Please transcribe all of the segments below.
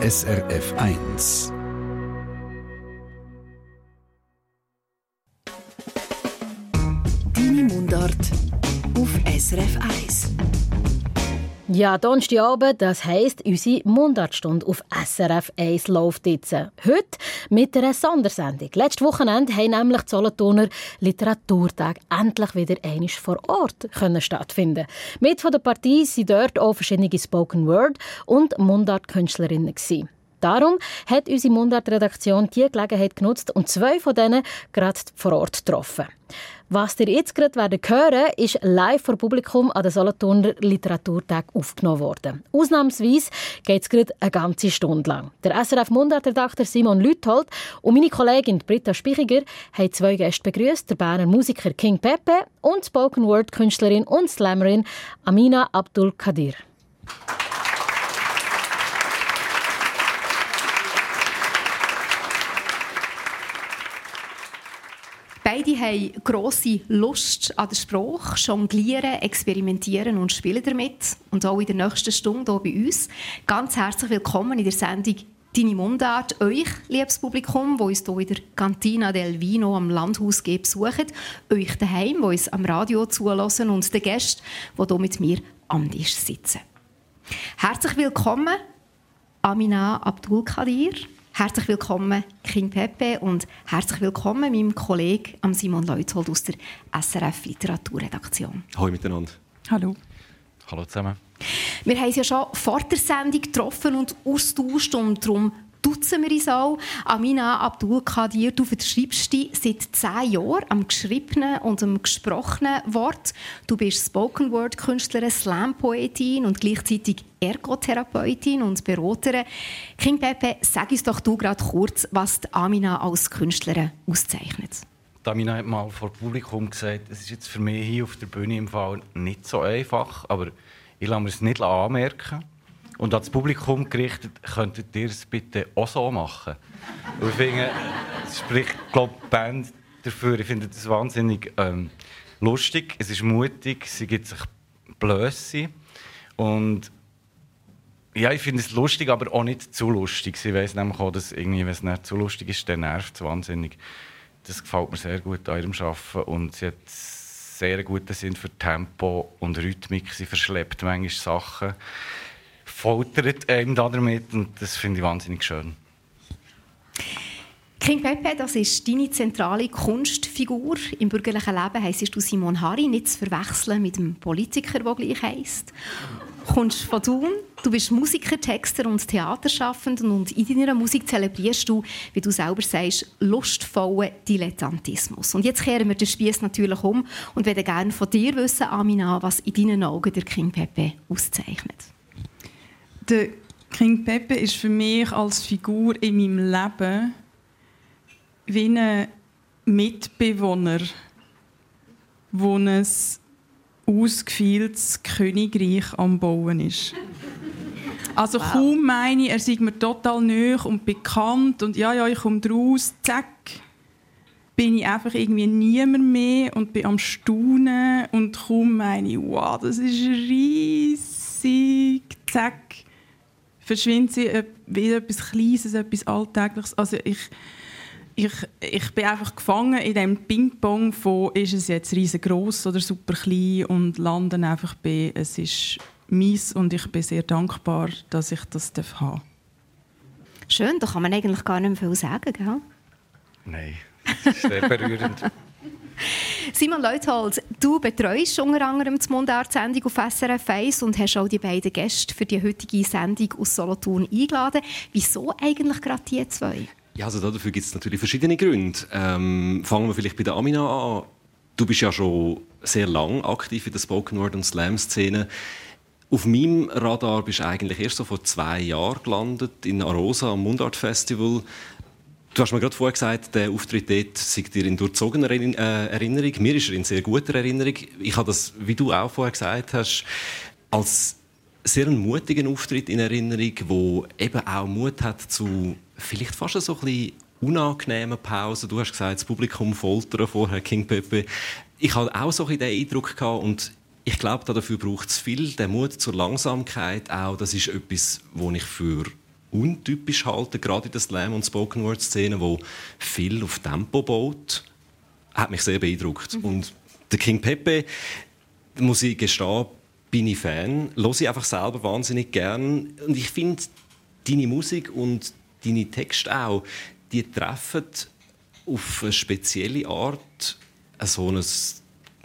SRF 1. Ja, Donnerstagabend, das heisst, unsere Mundartstunde auf SRF 1 läuft jetzt. Heute mit einer Sondersendung. Letztes Wochenende haben nämlich die Solothurner Literaturtag endlich wieder einmal vor Ort können stattfinden Mit von der Partie sind dort auch verschiedene Spoken Word und Mundartkünstlerinnen. Darum hat unsere Mundart-Redaktion die Gelegenheit genutzt und zwei von denen gerade vor Ort getroffen. Was ihr jetzt gerade werden hören, ist live vor Publikum an der Solothurner Literaturtag aufgenommen worden. Ausnahmsweise geht es gerade eine ganze Stunde lang. Der SRF Mundart-Redakteur Simon Lüthold und meine Kollegin Britta Spichiger haben zwei Gäste begrüßt: der Berner Musiker King Pepe und Spoken Word Künstlerin und Slammerin Amina Abdul Kadir. Beide haben grosse Lust an der Sprache, jonglieren, experimentieren und spielen damit. Und auch in der nächsten Stunde hier bei uns. Ganz herzlich willkommen in der Sendung «Deine Mundart». Euch, liebes Publikum, wo uns hier in der Cantina del Vino am Landhaus besucht. Euch daheim, wo uns am Radio zulassen und den Gästen, die hier mit mir am Tisch sitzen. Herzlich willkommen, Amina Abdul Kadir. Herzlich willkommen, King Pepe, und herzlich willkommen meinem Kollegen Simon Leuthold aus der SRF Literaturredaktion. Hallo miteinander. Hallo. Hallo zusammen. Wir haben uns ja schon vor der Sendung getroffen und austauscht und darum duzen wir uns auch. Amina Abdul Kadir, du verschreibst dich seit zehn Jahren am geschriebenen und am gesprochenen Wort. Du bist Spoken-Word-Künstlerin, Slam-Poetin und gleichzeitig Ergotherapeutin und Beraterin. King Pepe, sag uns doch du gerade kurz, was die Amina als Künstlerin auszeichnet. Amina hat mal vor Publikum gesagt, es ist jetzt für mich hier auf der Bühne im Fall nicht so einfach, aber ich lasse mir es nicht anmerken. Und ans Publikum gerichtet, könntet ihr es bitte auch so machen? Und ich finde, es spricht, glaube die Band dafür. Ich finde das wahnsinnig ähm, lustig. Es ist mutig, sie gibt sich Blöße. Und ja, ich finde es lustig, aber auch nicht zu lustig. Sie weiß nämlich auch, dass irgendwie, wenn es nicht zu lustig ist, dann nervt es wahnsinnig. Das gefällt mir sehr gut an ihrem Arbeiten. Und sie hat sehr guten Sinn für Tempo und Rhythmik. Sie verschleppt manchmal Sachen foltert einem damit und das finde ich wahnsinnig schön. King Pepe, das ist deine zentrale Kunstfigur. Im bürgerlichen Leben heisst du Simon Harry, nicht zu verwechseln mit dem Politiker, der gleich heisst. Kommst von Thun, du bist Musiker, Texter und Theaterschaffender und in deiner Musik zelebrierst du, wie du selber sagst, lustvollen Dilettantismus. Und jetzt kehren wir den Spieß natürlich um und würde gerne von dir wissen, Amina, was in deinen Augen der King Pepe auszeichnet der King Pepe ist für mich als Figur in meinem Leben wie ein Mitbewohner, wo ein ausgefeiltes Königreich am Bauen ist. Also wow. kaum meine ich, er sei mir total nöch und bekannt und ja, ja, ich komme draus, zack, bin ich einfach irgendwie niemand mehr und bin am Staunen und kaum meine ich, wow, das ist riesig, zack, verschwindet sie äh, wie etwas Kleines, etwas Alltägliches. Also ich, ich, ich bin einfach gefangen in dem Ping-Pong von, ist es jetzt riesengroß oder super klein und landen einfach bei, es ist mies und ich bin sehr dankbar, dass ich das haben Schön, da kann man eigentlich gar nicht mehr viel sagen, gell? Nein, das ist sehr berührend. Simon Leuthold, du betreust unter anderem die Mundart-Sendung auf SRF 1 und hast auch die beiden Gäste für die heutige Sendung aus Solothurn eingeladen. Wieso eigentlich gerade die zwei? Ja, also dafür gibt es natürlich verschiedene Gründe. Ähm, fangen wir vielleicht bei der Amina an. Du bist ja schon sehr lang aktiv in der Spoken Word und Slam-Szene. Auf meinem Radar bist du eigentlich erst so vor zwei Jahren gelandet in Arosa am Mundart Festival. Du hast mir gerade vorher gesagt, der Auftritt dort sei dir in durchzogener äh, Erinnerung. Mir ist er in sehr guter Erinnerung. Ich habe das, wie du auch vorher gesagt hast, als sehr einen mutigen Auftritt in Erinnerung, wo eben auch Mut hat zu vielleicht fast so ein bisschen unangenehmen Pausen. Du hast gesagt, das Publikum foltern vorher, King Pepe. Ich hatte auch so ein den Eindruck gehabt und ich glaube, dafür braucht es viel. Der Mut zur Langsamkeit auch, das ist etwas, wo ich für untypisch halten, gerade in der Slam- und Spoken-Word-Szene, wo viel auf Tempo baut, hat mich sehr beeindruckt. Mhm. Und der King Pepe, muss ich gestehen, bin ich Fan, höre ich einfach selber wahnsinnig gern. Und ich finde, deine Musik und deine Texte auch, die treffen auf eine spezielle Art so ein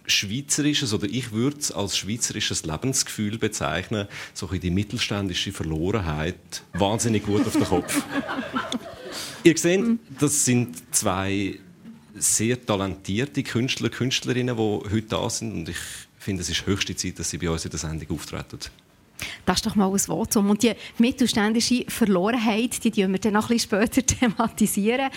schweizerisches oder ich würde es als schweizerisches Lebensgefühl bezeichnen, so die mittelständische Verlorenheit, wahnsinnig gut auf den Kopf. Ihr seht, das sind zwei sehr talentierte Künstler, Künstlerinnen, die heute da sind und ich finde, es ist höchste Zeit, dass sie bei uns in der Sendung auftreten. Das ist doch mal ein Votum. Und die mittelständische Verlorenheit, die wir dann noch ein bisschen später thematisieren.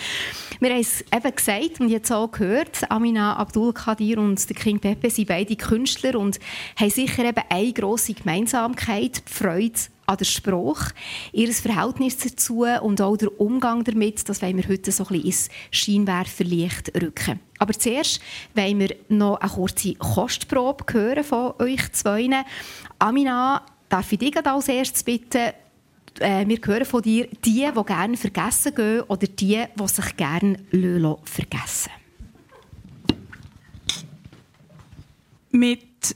Wir haben es eben gesagt und jetzt auch gehört, Amina Abdul Kadir und der King Pepe sind beide Künstler und haben sicher eben eine grosse Gemeinsamkeit, die Freude an der Sprache, ihr Verhältnis dazu und auch der Umgang damit, das wollen wir heute so ein bisschen ins Scheinwerferlicht rücken. Aber zuerst wollen wir noch eine kurze Kostprobe hören von euch zwei. Amina, darf ich dich als erstes bitten, äh, wir hören von dir, die, die gerne vergessen gehen oder die, die sich gerne vergessen Mit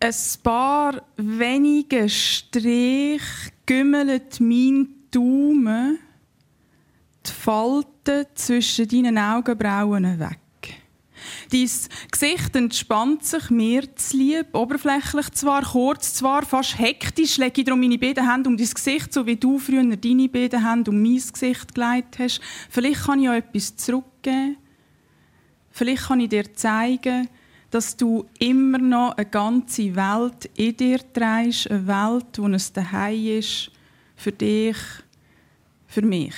ein paar wenigen Strichen gümmelt mein Daumen die Falten zwischen deinen Augenbrauen weg. Dein Gesicht entspannt sich mir zu lieb, oberflächlich zwar, kurz zwar, fast hektisch lege ich darum meine beiden Hände um dein Gesicht, so wie du früher deine beiden Hände um mein Gesicht gelegt hast. Vielleicht kann ich auch etwas zurückgeben. Vielleicht kann ich dir zeigen, dass du immer noch eine ganze Welt in dir trägst, eine Welt, wo es daheim ist, für dich, für mich.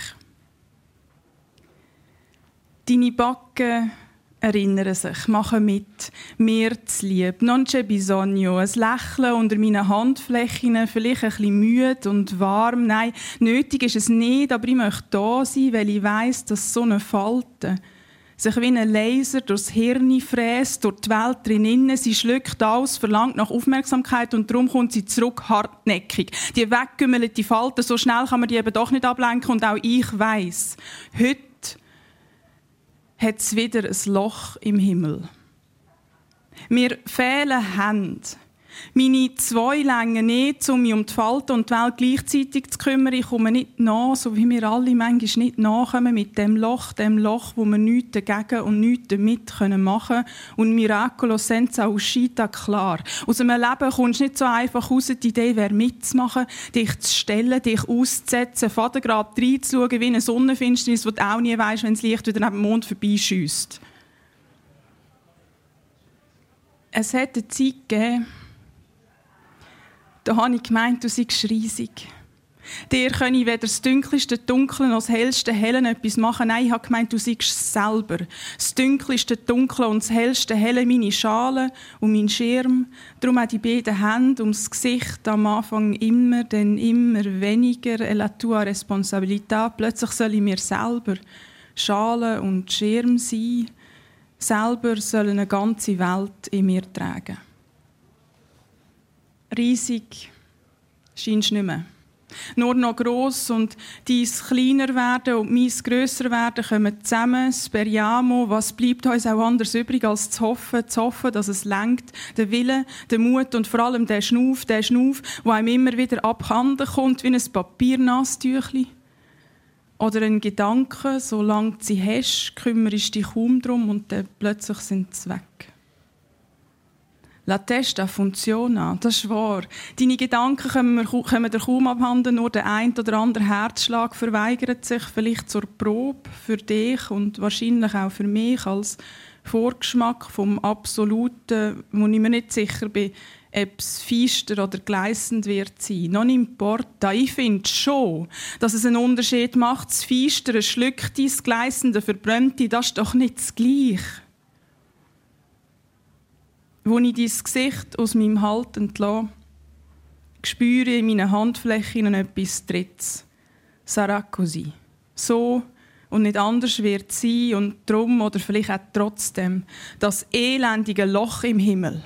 Deine Backen erinnern sich, machen mit, mir zu lieb. Non c'è bisogno, ein Lächeln unter meinen Handflächen, vielleicht ein bisschen müde und warm. Nein, nötig ist es nicht, aber ich möchte da sein, weil ich weiss, dass so eine Falte sich wie ein Laser durchs Hirn fräst, durch die Welt drinnen. Sie schluckt aus, verlangt nach Aufmerksamkeit und darum kommt sie zurück hartnäckig. Die weggümmelte Falte, so schnell kann man die eben doch nicht ablenken und auch ich weiss, heute hat es wieder ein Loch im Himmel. Mir fehlen Hände. Meine zwei Längen nicht, um mich um die Falten und die Welt gleichzeitig zu kümmern. Ich komme nicht nach, so wie wir alle manchmal nicht nachkommen mit dem Loch, dem Loch, wo wir nichts dagegen und nichts damit machen können. Und Miracolo senza uscita klar. Aus einem Leben kommst du nicht so einfach raus. Die Idee wäre mitzumachen, dich zu stellen, dich auszusetzen, Vatergrab reinzuschauen, wie eine Sonnenfinsternis, wo du auch nie weißt, wenn das Licht wieder neben dem Mond vorbeischießt. Es hat eine Zeit gegeben, da habe ich gemeint, du seist riesig. Dir kann ich weder das dunkelste Dunkle noch das hellste Hellen etwas machen. Nein, ich habe gemeint, du seist selber. Das dunkelste Dunkle und das hellste Helle meine Schale und mein Schirm. Darum auch die beiden Hände ums Gesicht am Anfang immer, dann immer weniger. La tua responsabilità. Plötzlich soll ich mir selber Schale und Schirm sein. Selber soll eine ganze Welt in mir tragen riesig scheinst du nicht mehr. Nur noch gross und dies kleiner werden und meins grösser werden kommen zusammen. Speriamo, was bleibt uns auch anders übrig, als zu hoffen, zu hoffen, dass es lenkt. Der Wille, der Mut und vor allem der Schnuff, der Schnuff, der einem immer wieder abhanden kommt, wie ein Papiernasstüchli. Oder ein Gedanke, solange du sie hast, kümmerst dich kaum drum und dann plötzlich sind sie weg. La testa funziona, das ist wahr. Deine Gedanken kommen, kommen dir kaum abhanden, nur der ein oder andere Herzschlag verweigert sich vielleicht zur Probe für dich und wahrscheinlich auch für mich als Vorgeschmack vom Absoluten, wo ich mir nicht sicher bin, ob es feister oder gleissend wird sein. Non importa. Ich finde schon, dass es einen Unterschied macht. Das Feistere schluckt das Gleissende verbrennt das ist doch nicht das Gleiche wo ich dein Gesicht aus meinem Halt entlasse, spüre in meinen Handflächen etwas Drittes. Sarà così. So und nicht anders wird sein und drum oder vielleicht auch trotzdem das elendige Loch im Himmel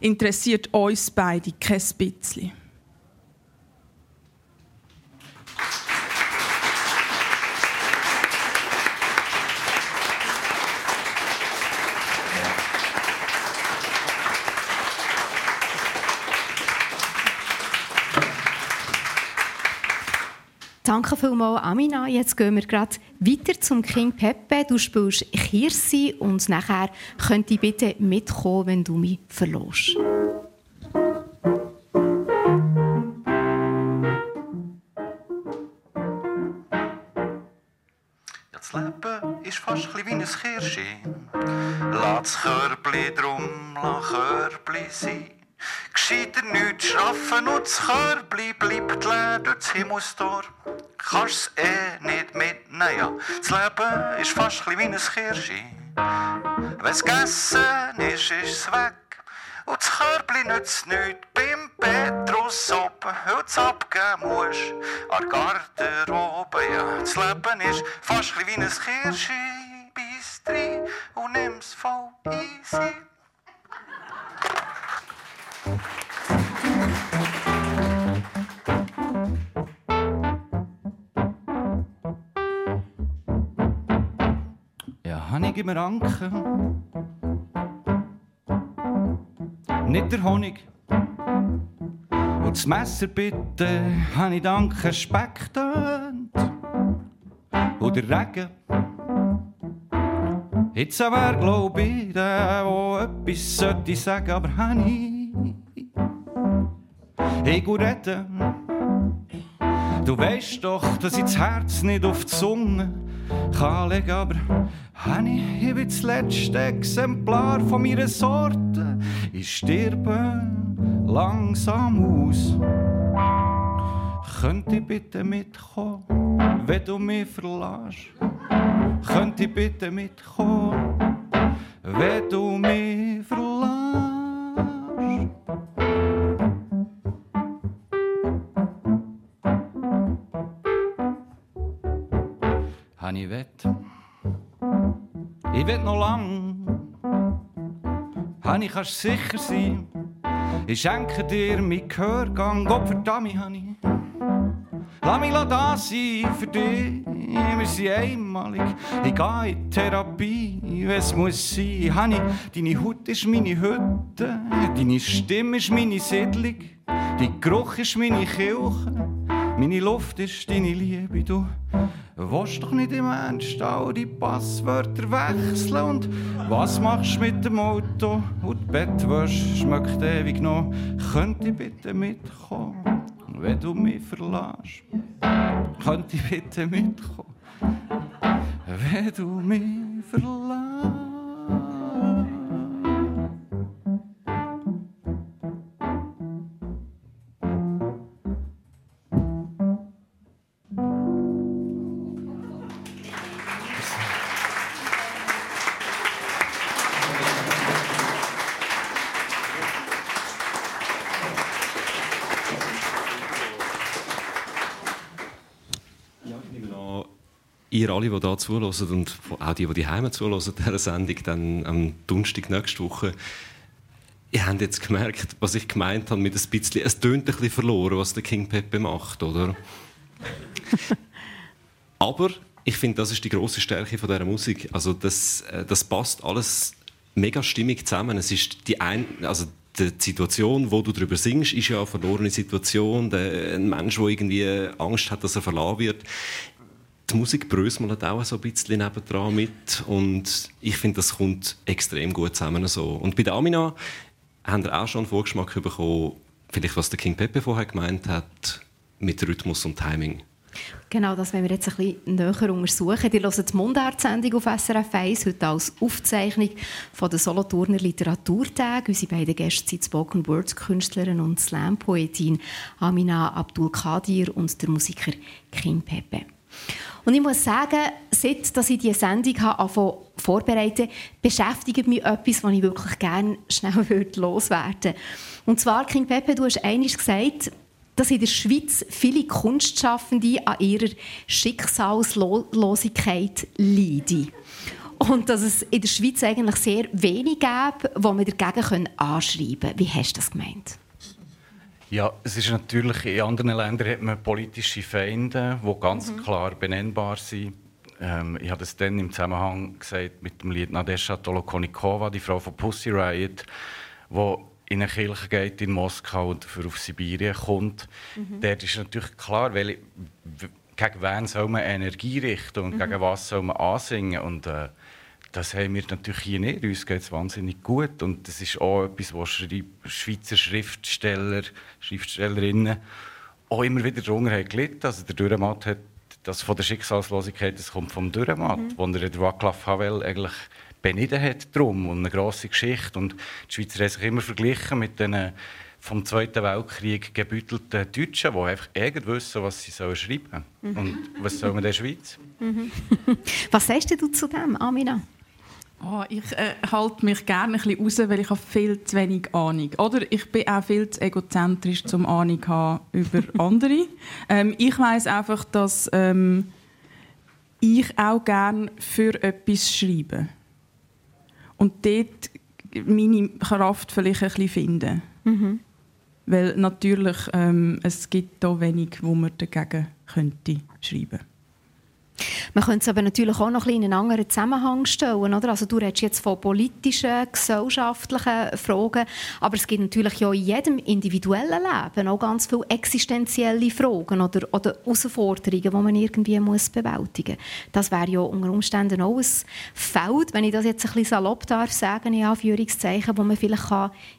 interessiert uns beide kein bisschen. Danke vielmals, Amina. Jetzt gehen wir gerade weiter zum King Pepe. Du spielst Kirsi und nachher könnt ich bitte mitkommen, wenn du mich verlässt. Das Leben ist fast ein wie ein Kirschi. Lass das Körbli drum, lass Körbli sein. Gescheiter nichts schraffen und das Körbli bleibt leer durch das Himmelstor. Kannst eh nicht mitnehmen, ja. Das Leben ist fast wie ein Kirschi. Wenn es gegessen ist, ist es weg. Und das Körbli nützt nichts beim Petrus oben, weil du abgeben musst. An der Garderobe, ja. Das Leben ist fast wie ein Kirschi. Beiß rein und nimm's voll easy. Ja, Honig im Ranken. Nicht der Honig. Und das Messer bitte, habe ich danke Speck tönt. Und der Regen. Jetzt wär, glaub ich, der, der etwas sollte sagen, aber habe ich. Gut reden. Du weißt doch, dass ich das Herz nicht auf die Zunge kann legen, aber Honey, ich bin das letzte Exemplar von meiner Sorte. Ich sterbe langsam aus. Könnt ihr bitte mitkommen, wenn du mich verlässt? Könnt ihr bitte mitkommen, wenn du mich verlässt? Will noch lang. Hani, kannst sicher sein. Ich schenke dir mein Gehörgang. Gott verdammt, Hani. Lass mich da sein für dich. Wir sind einmalig. Ich gehe in Therapie, es muss sein. Hani, deine Haut ist meine Hütte. Deine Stimme ist meine Siedlung. Dein Geruch ist meine Kirche. Meine Luft ist deine Liebe. Du willst doch nicht im Ernst all die Passwörter wechseln. Und was machst du mit dem Auto? Und die Bettwäsche schmeckt ewig noch. Könnt ihr bitte mitkommen, wenn du mich verlässt? Könnt ihr bitte mitkommen, wenn du mich verlässt? Ihr alle, die hier zulassen und auch die, die die Heime zulassen, dieser Sendung, dann am Donnerstag nächste Woche, ihr habt jetzt gemerkt, was ich gemeint habe mit ein bisschen, es tönt ein bisschen verloren, was der King Pepe macht, oder? Aber ich finde, das ist die große Stärke von dieser Musik. Also das, äh, das passt alles mega stimmig zusammen. Es ist die ein, also die Situation, wo du darüber singst, ist ja eine verlorene Situation. ein Mensch, der irgendwie Angst hat, dass er verlassen wird die Musik bröselt auch so ein bisschen nebendran mit und ich finde, das kommt extrem gut zusammen so. Und bei der Amina haben wir auch schon einen Vorgeschmack bekommen, vielleicht was der King Pepe vorher gemeint hat, mit Rhythmus und Timing. Genau, das werden wir jetzt ein bisschen näher untersuchen. Ihr hört die Mundart-Sendung auf SRF 1, heute als Aufzeichnung von der Solothurner Literaturtag. Unsere beiden Gäste sind Spoken Words Künstlerin und Slam-Poetin Amina Abdul Kadir und der Musiker King Pepe. Und ich muss sagen, seit dass ich diese Sendung habe, vorbereiten beschäftigt mich etwas, was ich wirklich gerne schnell loswerden würde. Und zwar, King Pepe, du hast einmal gesagt, dass in der Schweiz viele Kunstschaffende an ihrer Schicksalslosigkeit leiden. Und dass es in der Schweiz eigentlich sehr wenig gäbe, wo wir dagegen anschreiben können. Wie hast du das gemeint? Ja, es ist natürlich, in anderen Ländern hat man politische Feinde, die ganz mhm. klar benennbar sind. Ähm, ich habe das dann im Zusammenhang gesagt mit dem Lied Nadesha Tolokonikova, die Frau von Pussy Riot, die in eine Kirche geht in Moskau und dafür auf Sibirien kommt. Mhm. Dort ist natürlich klar, welche gegen wen soll man Energie richten und mhm. gegen was soll man ansingen. Und äh, das haben wir natürlich hier nicht. Uns geht es wahnsinnig gut. Und das ist auch etwas, was Schweizer Schriftsteller, Schriftstellerinnen auch immer wieder darunter haben gelitten. Also der Dürrematt hat das von der Schicksalslosigkeit, das kommt vom Dürrematt, mhm. wo er der Václav Havel eigentlich beneden hat drum und eine grosse Geschichte. Und die Schweizer haben sich immer verglichen mit den vom Zweiten Weltkrieg gebüttelten Deutschen, die einfach irgendwie wissen, was sie schreiben sollen. Mhm. Und was soll man der Schweiz? Mhm. was sagst du zu dem, Amina? Oh, ich äh, halte mich gerne ein bisschen raus, weil ich habe viel zu wenig Ahnung. Oder ich bin auch viel zu egozentrisch, um Ahnung zu haben über andere. ähm, ich weiß einfach, dass ähm, ich auch gerne für etwas schreibe. Und dort meine Kraft vielleicht ein bisschen finden. Mhm. Weil natürlich ähm, es gibt da wenig, wo man dagegen könnte schreiben könnte. Man könnte es aber natürlich auch noch ein in einen anderen Zusammenhang stellen. Oder? Also du redest jetzt von politischen, gesellschaftlichen Fragen, aber es gibt natürlich ja in jedem individuellen Leben auch ganz viele existenzielle Fragen oder, oder Herausforderungen, die man irgendwie muss bewältigen muss. Das wäre ja unter Umständen auch ein Feld, wenn ich das jetzt ein bisschen salopp darf sagen, in Anführungszeichen, wo man vielleicht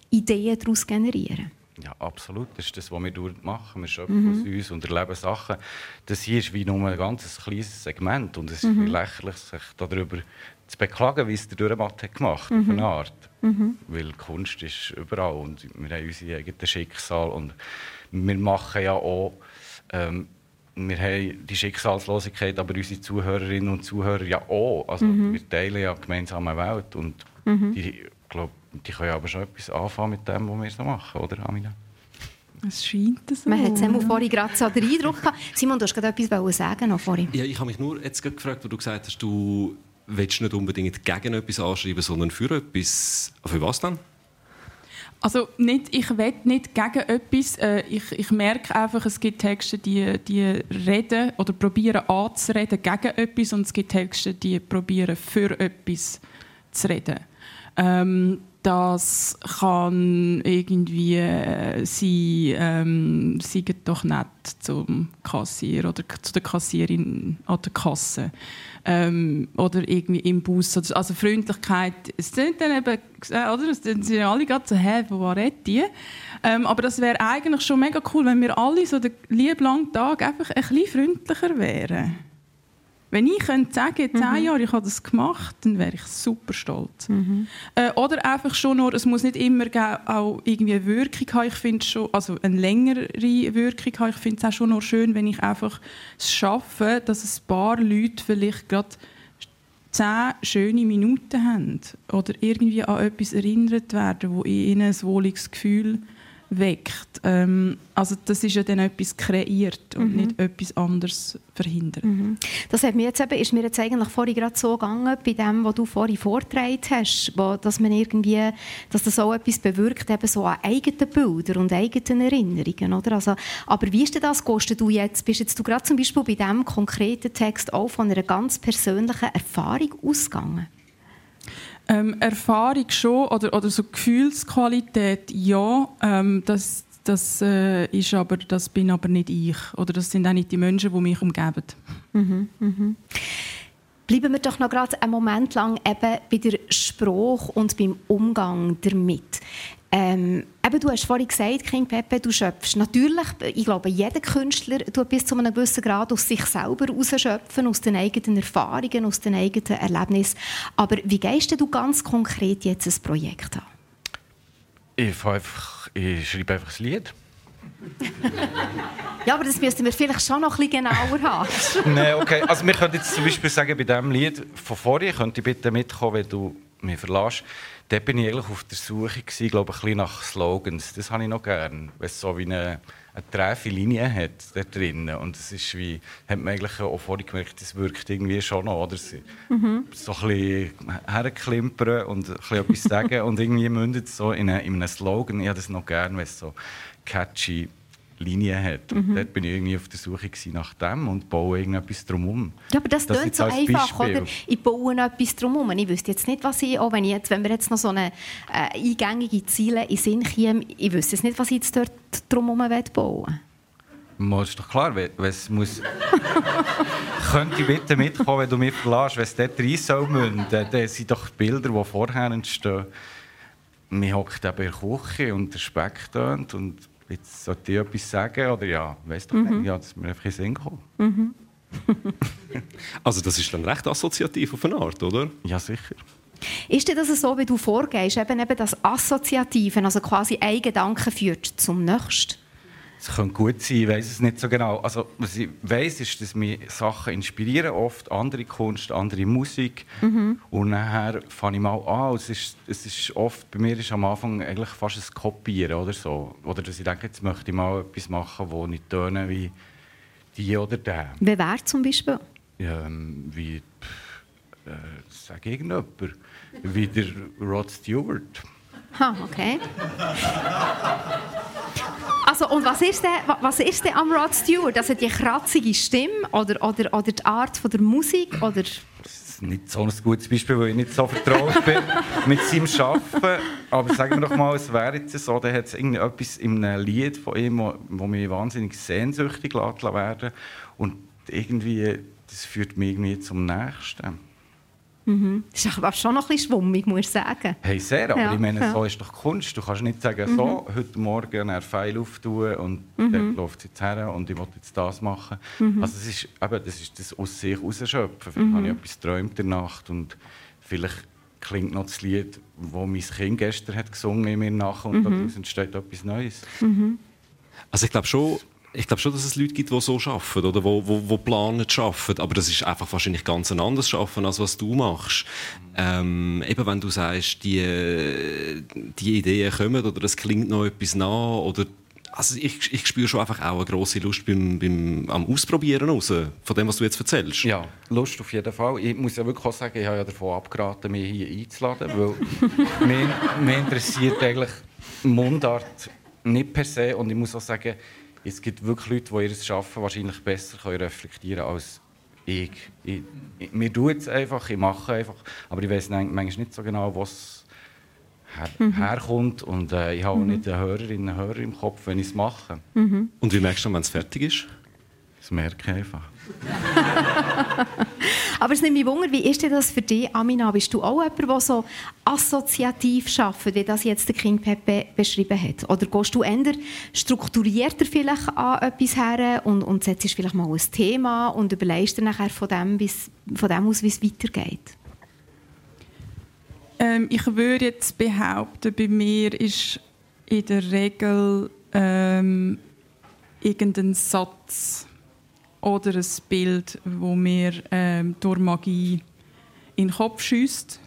Ideen daraus generieren kann. Ja, absolut. Das ist das, was wir machen. Wir schöpfen mhm. aus uns und erleben Sachen. Das hier ist wie nur ein ganz kleines Segment und es mhm. ist lächerlich, sich darüber zu beklagen, wie es der Dürrematt hat gemacht mhm. auf eine Art. Mhm. Weil Kunst ist überall und wir haben unser eigenes Schicksal und wir machen ja auch ähm, wir haben die Schicksalslosigkeit, aber unsere Zuhörerinnen und Zuhörer ja auch. Also mhm. wir teilen ja gemeinsame Welt und mhm. die, die können aber schon etwas anfangen mit dem, was wir so machen, oder Amina? Es scheint so. Man hat es vorhin gerade so den Eindruck gehabt. Simon, du hast gerade etwas sagen noch vorhin. Ja, ich habe mich nur jetzt gefragt, wo du gesagt hast, du willst nicht unbedingt gegen etwas anschreiben, sondern für etwas. Für was dann? Also nicht, ich will nicht gegen etwas. Äh, ich, ich merke einfach, es gibt Texte, die, die reden oder probieren anzureden gegen etwas und es gibt Texte, die probieren für etwas zu reden. Ähm, das kann irgendwie äh, sein, ähm, seid doch nett zum Kassier oder zu der Kassierin an der Kasse. Ähm, oder irgendwie im Bus. Also Freundlichkeit, es sind dann eben, äh, oder? Es sind alle gerade so, hä, wo war die? Ähm, aber das wäre eigentlich schon mega cool, wenn wir alle so den lieben langen Tag einfach ein bisschen freundlicher wären. Wenn ich könnte sagen, in zehn mhm. Jahren ich habe das gemacht, dann wäre ich super stolz. Mhm. Äh, oder einfach schon nur, es muss nicht immer auch irgendwie eine Wirkung haben. Ich finde schon, also eine längere Wirkung haben. Ich finde es auch schon nur schön, wenn ich einfach es schaffe, dass ein paar Leute vielleicht gerade zehn schöne Minuten haben oder irgendwie an etwas erinnert werden, wo ihnen ein wohliges Gefühl weckt. Ähm, also das ist ja dann etwas kreiert und mhm. nicht etwas anderes verhindert. Mhm. Das hat mir jetzt eben, ist mir jetzt eigentlich vorhin gerade so gegangen, bei dem, was du vorhin vorgetragen hast, wo, dass man irgendwie, dass das auch etwas bewirkt, eben so an eigenen Bildern und eigenen Erinnerungen, oder? Also, aber wie ist denn das? Gehst du jetzt, bist jetzt du gerade zum Beispiel bei diesem konkreten Text auch von einer ganz persönlichen Erfahrung ausgegangen? Ähm, Erfahrung schon oder, oder so Gefühlsqualität ja. Ähm, das das, äh, ist aber, das bin aber nicht ich. Oder das sind auch nicht die Menschen, die mich umgeben. Mhm, mhm. Bleiben wir doch noch gerade einen Moment lang eben bei der Sprache und beim Umgang damit. Ähm, eben, du hast vorhin gesagt, King Pepe, du schöpfst. Natürlich, ich glaube, jeder Künstler tut bis zu einem gewissen Grad aus sich selber rausschöpfen, aus den eigenen Erfahrungen, aus den eigenen Erlebnissen. Aber wie gehst du ganz konkret jetzt ein Projekt an? Ich, einfach, ich schreibe einfach ein Lied. ja, aber das müssten wir vielleicht schon noch ein bisschen genauer haben. Nein, okay. Also wir können jetzt zum Beispiel sagen, bei diesem Lied von vorhin, könnt ihr bitte mitkommen, wenn du mich verlässt dort bin ich eigentlich auf der Suche gewesen, glaube ich, ein nach Slogans. Das habe ich noch gerne, weil es so wie eine, eine träfe Linie hat da drinnen. Und es ist wie, hat man eigentlich auch vorhin gemerkt, es wirkt irgendwie schon noch, oder? Mhm. So ein bisschen herklimpern und ein bisschen etwas sagen und irgendwie mündet es so in, eine, in einen Slogan. Ich habe das noch gerne, weil es so catchy Linie hat. Und mhm. dort bin ich irgendwie auf der Suche nach dem und baue irgendetwas drumherum. Ja, aber das klingt so einfach, Beispiel. oder? Ich baue etwas drumherum. Ich wüsste jetzt nicht, was ich, auch wenn, ich jetzt, wenn wir jetzt noch so eine äh, eingängige Ziele in Sinn käme, ich wüsste jetzt nicht, was ich jetzt dort drumherum bauen Mal ist doch klar, es muss... Könnt ihr bitte mitkommen, wenn du mich verlässt? Wenn es dort rein soll münden, dann sind doch die Bilder, die vorher entstehen. Man hockt eben in der Küche und der Speck tönt und jetzt sollte ich etwas sagen oder ja, weiss doch nicht. Ja, das ist mir einfach in den Sinn gekommen. Also das ist dann recht assoziativ auf eine Art, oder? Ja, sicher. Ist denn das so, wie du vorgehst, eben, eben das Assoziative, also quasi ein Gedanke führt zum nächsten? Es könnte gut sein, ich weiß es nicht so genau. Also, was ich weiß, ist, dass mich Sachen inspirieren, oft andere Kunst, andere Musik. Und nachher fange ich mal an. Es ist, es ist oft, bei mir ist am Anfang eigentlich fast ein Kopieren oder so. Oder dass ich denke, jetzt möchte ich mal etwas machen, das nicht töne wie die oder der. Wer wäre zum Beispiel? Ähm, wie, pff, äh, sag irgendjemand, wie der Rod Stewart. Ha, okay. Also, und was ist, denn, wa- was ist denn am Rod Stewart? Also die kratzige Stimme oder, oder, oder die Art von der Musik? Oder Das ist nicht so ein gutes Beispiel, weil ich nicht so vertraut bin mit seinem Arbeiten. Aber sagen wir doch mal, es wäre jetzt so, da hat es irgendetwas in einem Lied von ihm, wo, wo mich wahnsinnig sehnsüchtig lässt werden Und irgendwie, das führt mich irgendwie zum Nächsten. Das ist aber schon noch ein bisschen schwummig, muss ich sagen. Hey, sehr, aber Ja, ich meine, ja. so ist doch Kunst. Du kannst nicht sagen, so, heute Morgen einen Pfeil auftun und dann läuft es jetzt her und ich will jetzt das machen. Also es ist, eben, das ist das aus sich rausschöpfen. Vielleicht habe ich etwas geträumt in der Nacht und vielleicht klingt noch das Lied, das mein Kind gestern hat gesungen in mir nach und daraus entsteht etwas Neues. Also ich glaube schon, ich glaube schon, dass es Leute gibt, die so arbeiten oder wo, wo, wo planen zu arbeiten. Aber das ist einfach wahrscheinlich ganz ein anderes Arbeiten, als was du machst. Ähm, eben wenn du sagst, die, die Ideen kommen oder es klingt noch etwas nach oder also ich, ich spüre schon einfach auch eine grosse Lust beim, beim, am Ausprobieren raus, von dem, was du jetzt erzählst. Ja, Lust auf jeden Fall. Ich muss ja wirklich auch sagen, ich habe ja davon abgeraten, mich hier einzuladen, weil mich, mich interessiert eigentlich Mundart nicht per se und ich muss auch sagen, es gibt wirklich Leute, die ihr Schaffen wahrscheinlich besser können reflektieren können als ich. ich, ich mir tut es einfach, ich mache einfach, aber ich weiß manchmal nicht so genau, was her, herkommt und äh, ich habe auch nicht eine Hörerin, einen Hörer im Kopf, wenn ich es mache. Und wie merkst du dann, wenn es fertig ist? Das merke ich einfach. Aber es nimmt mich wunder, wie ist denn das für dich, Amina? Bist du auch jemand, der so assoziativ arbeitet, wie das jetzt der King Pepe beschrieben hat? Oder gehst du eher strukturierter vielleicht an etwas her und, und setzt vielleicht mal ein Thema und überlegst dir nachher von dem, von dem aus, wie es weitergeht? Ähm, ich würde jetzt behaupten, bei mir ist in der Regel ähm, irgendein Satz oder ein Bild, wo mir ähm, durch Magie in den Kopf schießt.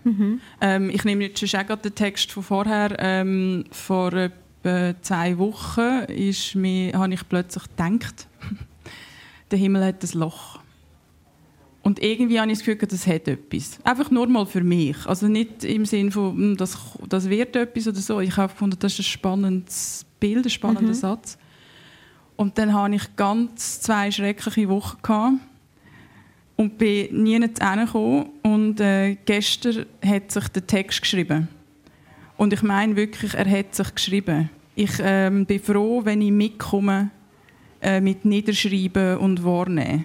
Ähm, ich nehme jetzt schon auch den Text von vorher. Ähm, vor etwa zwei Wochen ist mir, habe ich plötzlich gedacht, der Himmel hat ein Loch. Und irgendwie habe ich das Gefühl, das hat etwas. Einfach nur mal für mich. Also nicht im Sinne von, hm, das, das wird etwas oder so. Ich habe gefunden, das ist ein spannendes Bild, ein spannender Satz. Und dann hatte ich ganz zwei schreckliche Wochen. Gehabt und bin nie hingekommen. Und äh, gestern hat sich der Text geschrieben. Und ich meine wirklich, er hat sich geschrieben. Ich ähm, bin froh, wenn ich mitkomme äh, mit Niederschreiben und Wahrnehmen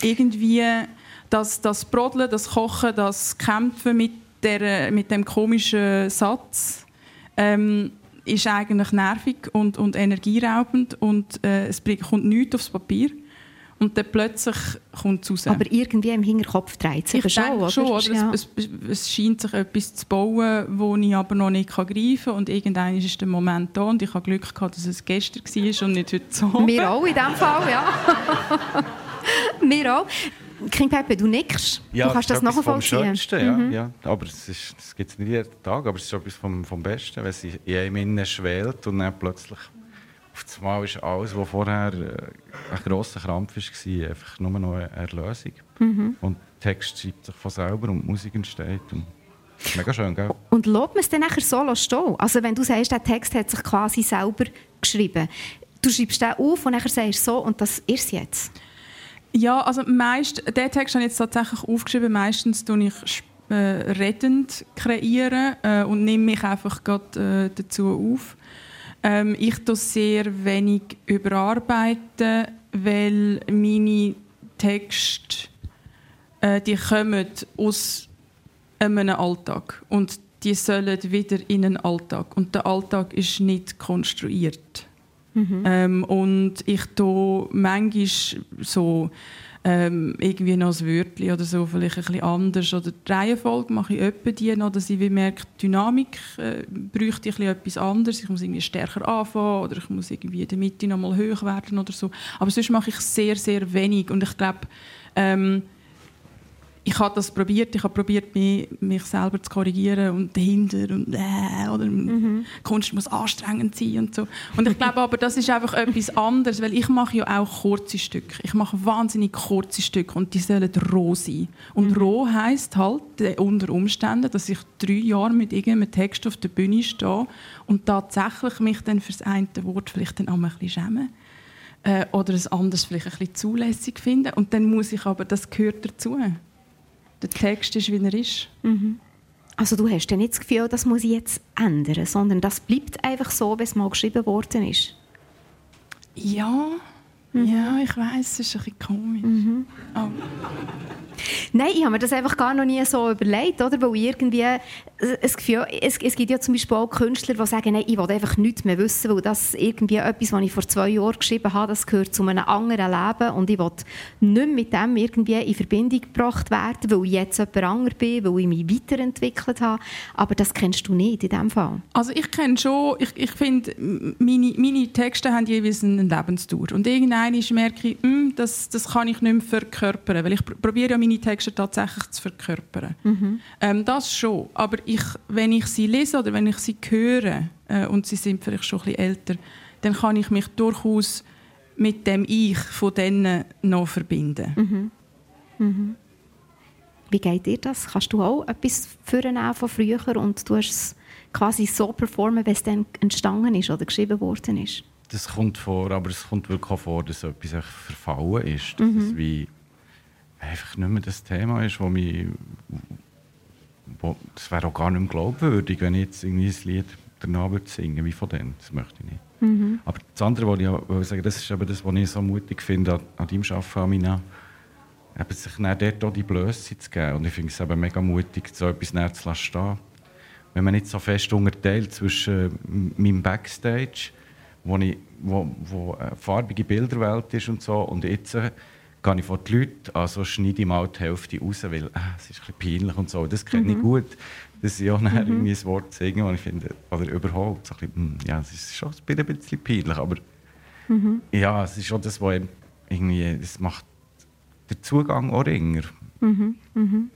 irgendwie das, das Brodeln, das Kochen, das Kämpfen mit, der, mit dem komischen Satz ähm, ist eigentlich nervig und, und energieraubend und äh, es bringt- kommt nichts aufs Papier und dann plötzlich kommt es raus. Aber irgendwie im Hinterkopf dreht sich ich denke oder? schon, oder? Ja. Es, es, es scheint sich etwas zu bauen, wo ich aber noch nicht greifen kann und irgendwann ist der Moment da und ich habe Glück gehabt, dass es gestern war und nicht heute so. Wir auch in diesem Fall, ja. Wir auch. King Pepe, du nickst. du kannst das vom nachvollziehen. Mhm. Schönsten, ja, ja. Aber es, ist- es gibt es nicht jeden Tag, aber es ist etwas vom, vom Besten, wenn es in einem innen schwelt und dann plötzlich auf einmal ist alles, was vorher äh, ein grosser Krampf war, einfach nur noch eine Erlösung. Mhm. Und der Text schreibt sich von selber und die Musik entsteht. Und mega schön, gell? Und lobt man es dann nachher so stehen? Also wenn du sagst, der Text hat sich quasi selber geschrieben. Du schreibst den auf und nachher sagst du so und das ist es jetzt. Ja, also meist, den Text habe ich jetzt tatsächlich aufgeschrieben. Meistens tue ich äh, redend kreieren äh, und nehme mich einfach grad, äh, dazu auf. Ähm, ich tue sehr wenig überarbeiten, weil meine Texte äh, die kommen aus einem Alltag und die sollen wieder in einen Alltag und der Alltag ist nicht konstruiert. Mhm. Ähm, und ich tue manchmal so ähm, irgendwie noch ein Wörtchen oder so, vielleicht ein bisschen anders. Oder die Reihenfolge mache ich öppe die noch, dass ich merke, die Dynamik äh, bräuchte ich etwas anderes. Ich muss irgendwie stärker anfangen oder ich muss irgendwie in der Mitte noch mal höher werden oder so. Aber sonst mache ich sehr, sehr wenig. Und ich glaube, ähm, ich habe das probiert, ich habe probiert, mich, mich selber zu korrigieren und dahinter und äh, oder mhm. Kunst muss anstrengend sein und so. Und ich glaube aber, das ist einfach etwas anderes, weil ich mache ja auch kurze Stücke. Ich mache wahnsinnig kurze Stücke und die sollen roh sein. Und mhm. roh heißt halt äh, unter Umständen, dass ich drei Jahre mit irgendeinem Text auf der Bühne stehe und tatsächlich mich dann für das eine Wort vielleicht dann auch ein bisschen schäme äh, oder es anders vielleicht ein bisschen zulässig finde. Und dann muss ich aber, das gehört dazu der Text ist, wie er ist. Mhm. Also du hast ja nicht das Gefühl, das muss ich jetzt ändern, sondern das bleibt einfach so, wie es mal geschrieben worden ist. Ja. Ja, ich weiß, es ist ein bisschen komisch. Mhm. Oh. Nein, ich habe mir das einfach gar noch nie so überlegt, oder? Weil irgendwie es, Gefühl, es, es gibt ja zum Beispiel auch Künstler, die sagen, nein, ich will einfach nichts mehr wissen, weil das irgendwie etwas, was ich vor zwei Jahren geschrieben habe, das gehört zu einem anderen Leben und ich will nicht mit dem irgendwie in Verbindung gebracht werden, weil ich jetzt jemand anderes bin, weil ich mich weiterentwickelt habe. Aber das kennst du nicht in diesem Fall. Also ich kenne schon, ich, ich finde, meine, meine Texte haben jeweils eine Lebensdauer und irgendwann merke ich, mh, hm, das, das kann ich nicht mehr verkörpern, weil ich probiere ja meine Texte tatsächlich zu verkörpern. Mhm. Ähm, das schon, aber ich, wenn ich sie lese oder wenn ich sie höre, äh, und sie sind vielleicht schon ein bisschen älter, dann kann ich mich durchaus mit dem Ich von denen noch verbinden. Mhm. Mhm. Wie geht dir das? Kannst du auch etwas führen von früher und du hast es quasi so performen, wie es dann entstanden ist oder geschrieben worden ist? Das kommt vor, aber es kommt wirklich auch vor, dass etwas verfallen ist. Dass mhm. es wie einfach nicht mehr das Thema ist, wo mich wo, das wäre auch gar nicht mehr glaubwürdig, wenn ich jetzt irgendwie ein Lied danach würde singen wie von denen. Das möchte ich nicht. Mhm. Aber das andere, was ich auch sagen das ist eben das, was ich so mutig finde an, an deinem Arbeiten, Amina, eben sich dann dort auch die Blöße zu geben. Und ich finde es eben mega mutig, so etwas näher zu lassen Wenn man nicht so fest unterteilt zwischen meinem Backstage, wo, ich, wo, wo eine farbige Bilderwelt ist und so, und jetzt gehe ich vor die Leute, also schneide ich mal die Hälfte raus, weil äh, es ist ein bisschen peinlich und so. Das kenne mhm. ich gut, dass ich auch mhm. irgendwie ein Wort sage, das ich finde, oder überhaupt, so ein bisschen, hm, ja, es ist schon ein bisschen peinlich, aber mhm. ja, es ist schon das, was irgendwie, das macht den Zugang auch ringer. Mhm. Mhm.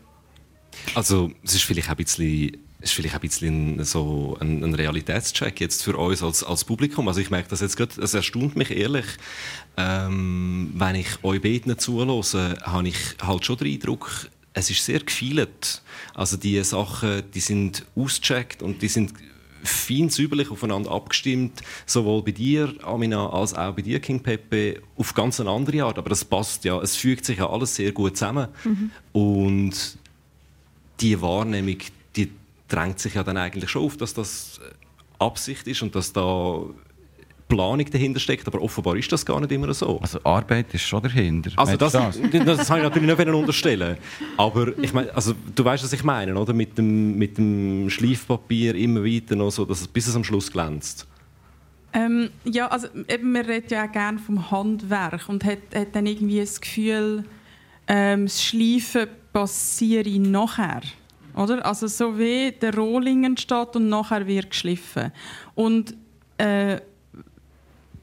Also es ist vielleicht ein bisschen ist vielleicht ein bisschen so ein, ein, Realitätscheck jetzt für uns als, als Publikum. Also ich merke das jetzt gerade, es erstaunt mich ehrlich, ähm, wenn ich euch beiden zuhöre, habe ich halt schon den Eindruck, es ist sehr gefeilt. Also die Sachen, die sind ausgecheckt und die sind fein säuberlich aufeinander abgestimmt, sowohl bei dir, Amina, als auch bei dir, King Pepe, auf ganz eine andere Art. Aber das passt ja, es fügt sich ja alles sehr gut zusammen. Mhm. Und die Wahrnehmung, drängt sich ja dann eigentlich schon auf, dass das äh, Absicht ist und dass da Planung dahinter steckt, aber offenbar ist das gar nicht immer so. Also Arbeit ist schon dahinter. Also das, das? das habe ich natürlich nicht unterstellen. Aber ich meine, also du weißt, was ich meine, oder? Mit dem, mit dem Schleifpapier immer weiter noch so, dass es bis es am Schluss glänzt. Ähm, ja, also eben, man redet ja auch gerne vom Handwerk und hat, hat dann irgendwie das Gefühl, ähm, das Schleifen passiere nachher. Oder? Also so wie der Rohling entsteht und nachher wird geschliffen. Und äh,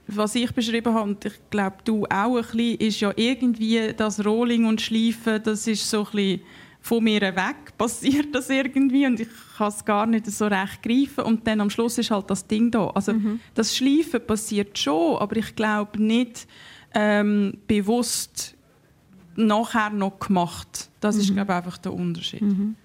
was ich beschrieben habe, und ich glaube du auch ein bisschen, ist ja irgendwie das Rolling und Schleifen, das ist so ein bisschen von mir weg, passiert das irgendwie und ich kann es gar nicht so recht greifen und dann am Schluss ist halt das Ding da. Also mhm. das Schleifen passiert schon, aber ich glaube nicht ähm, bewusst nachher noch gemacht. Das mhm. ist glaube ich, einfach der Unterschied. Mhm.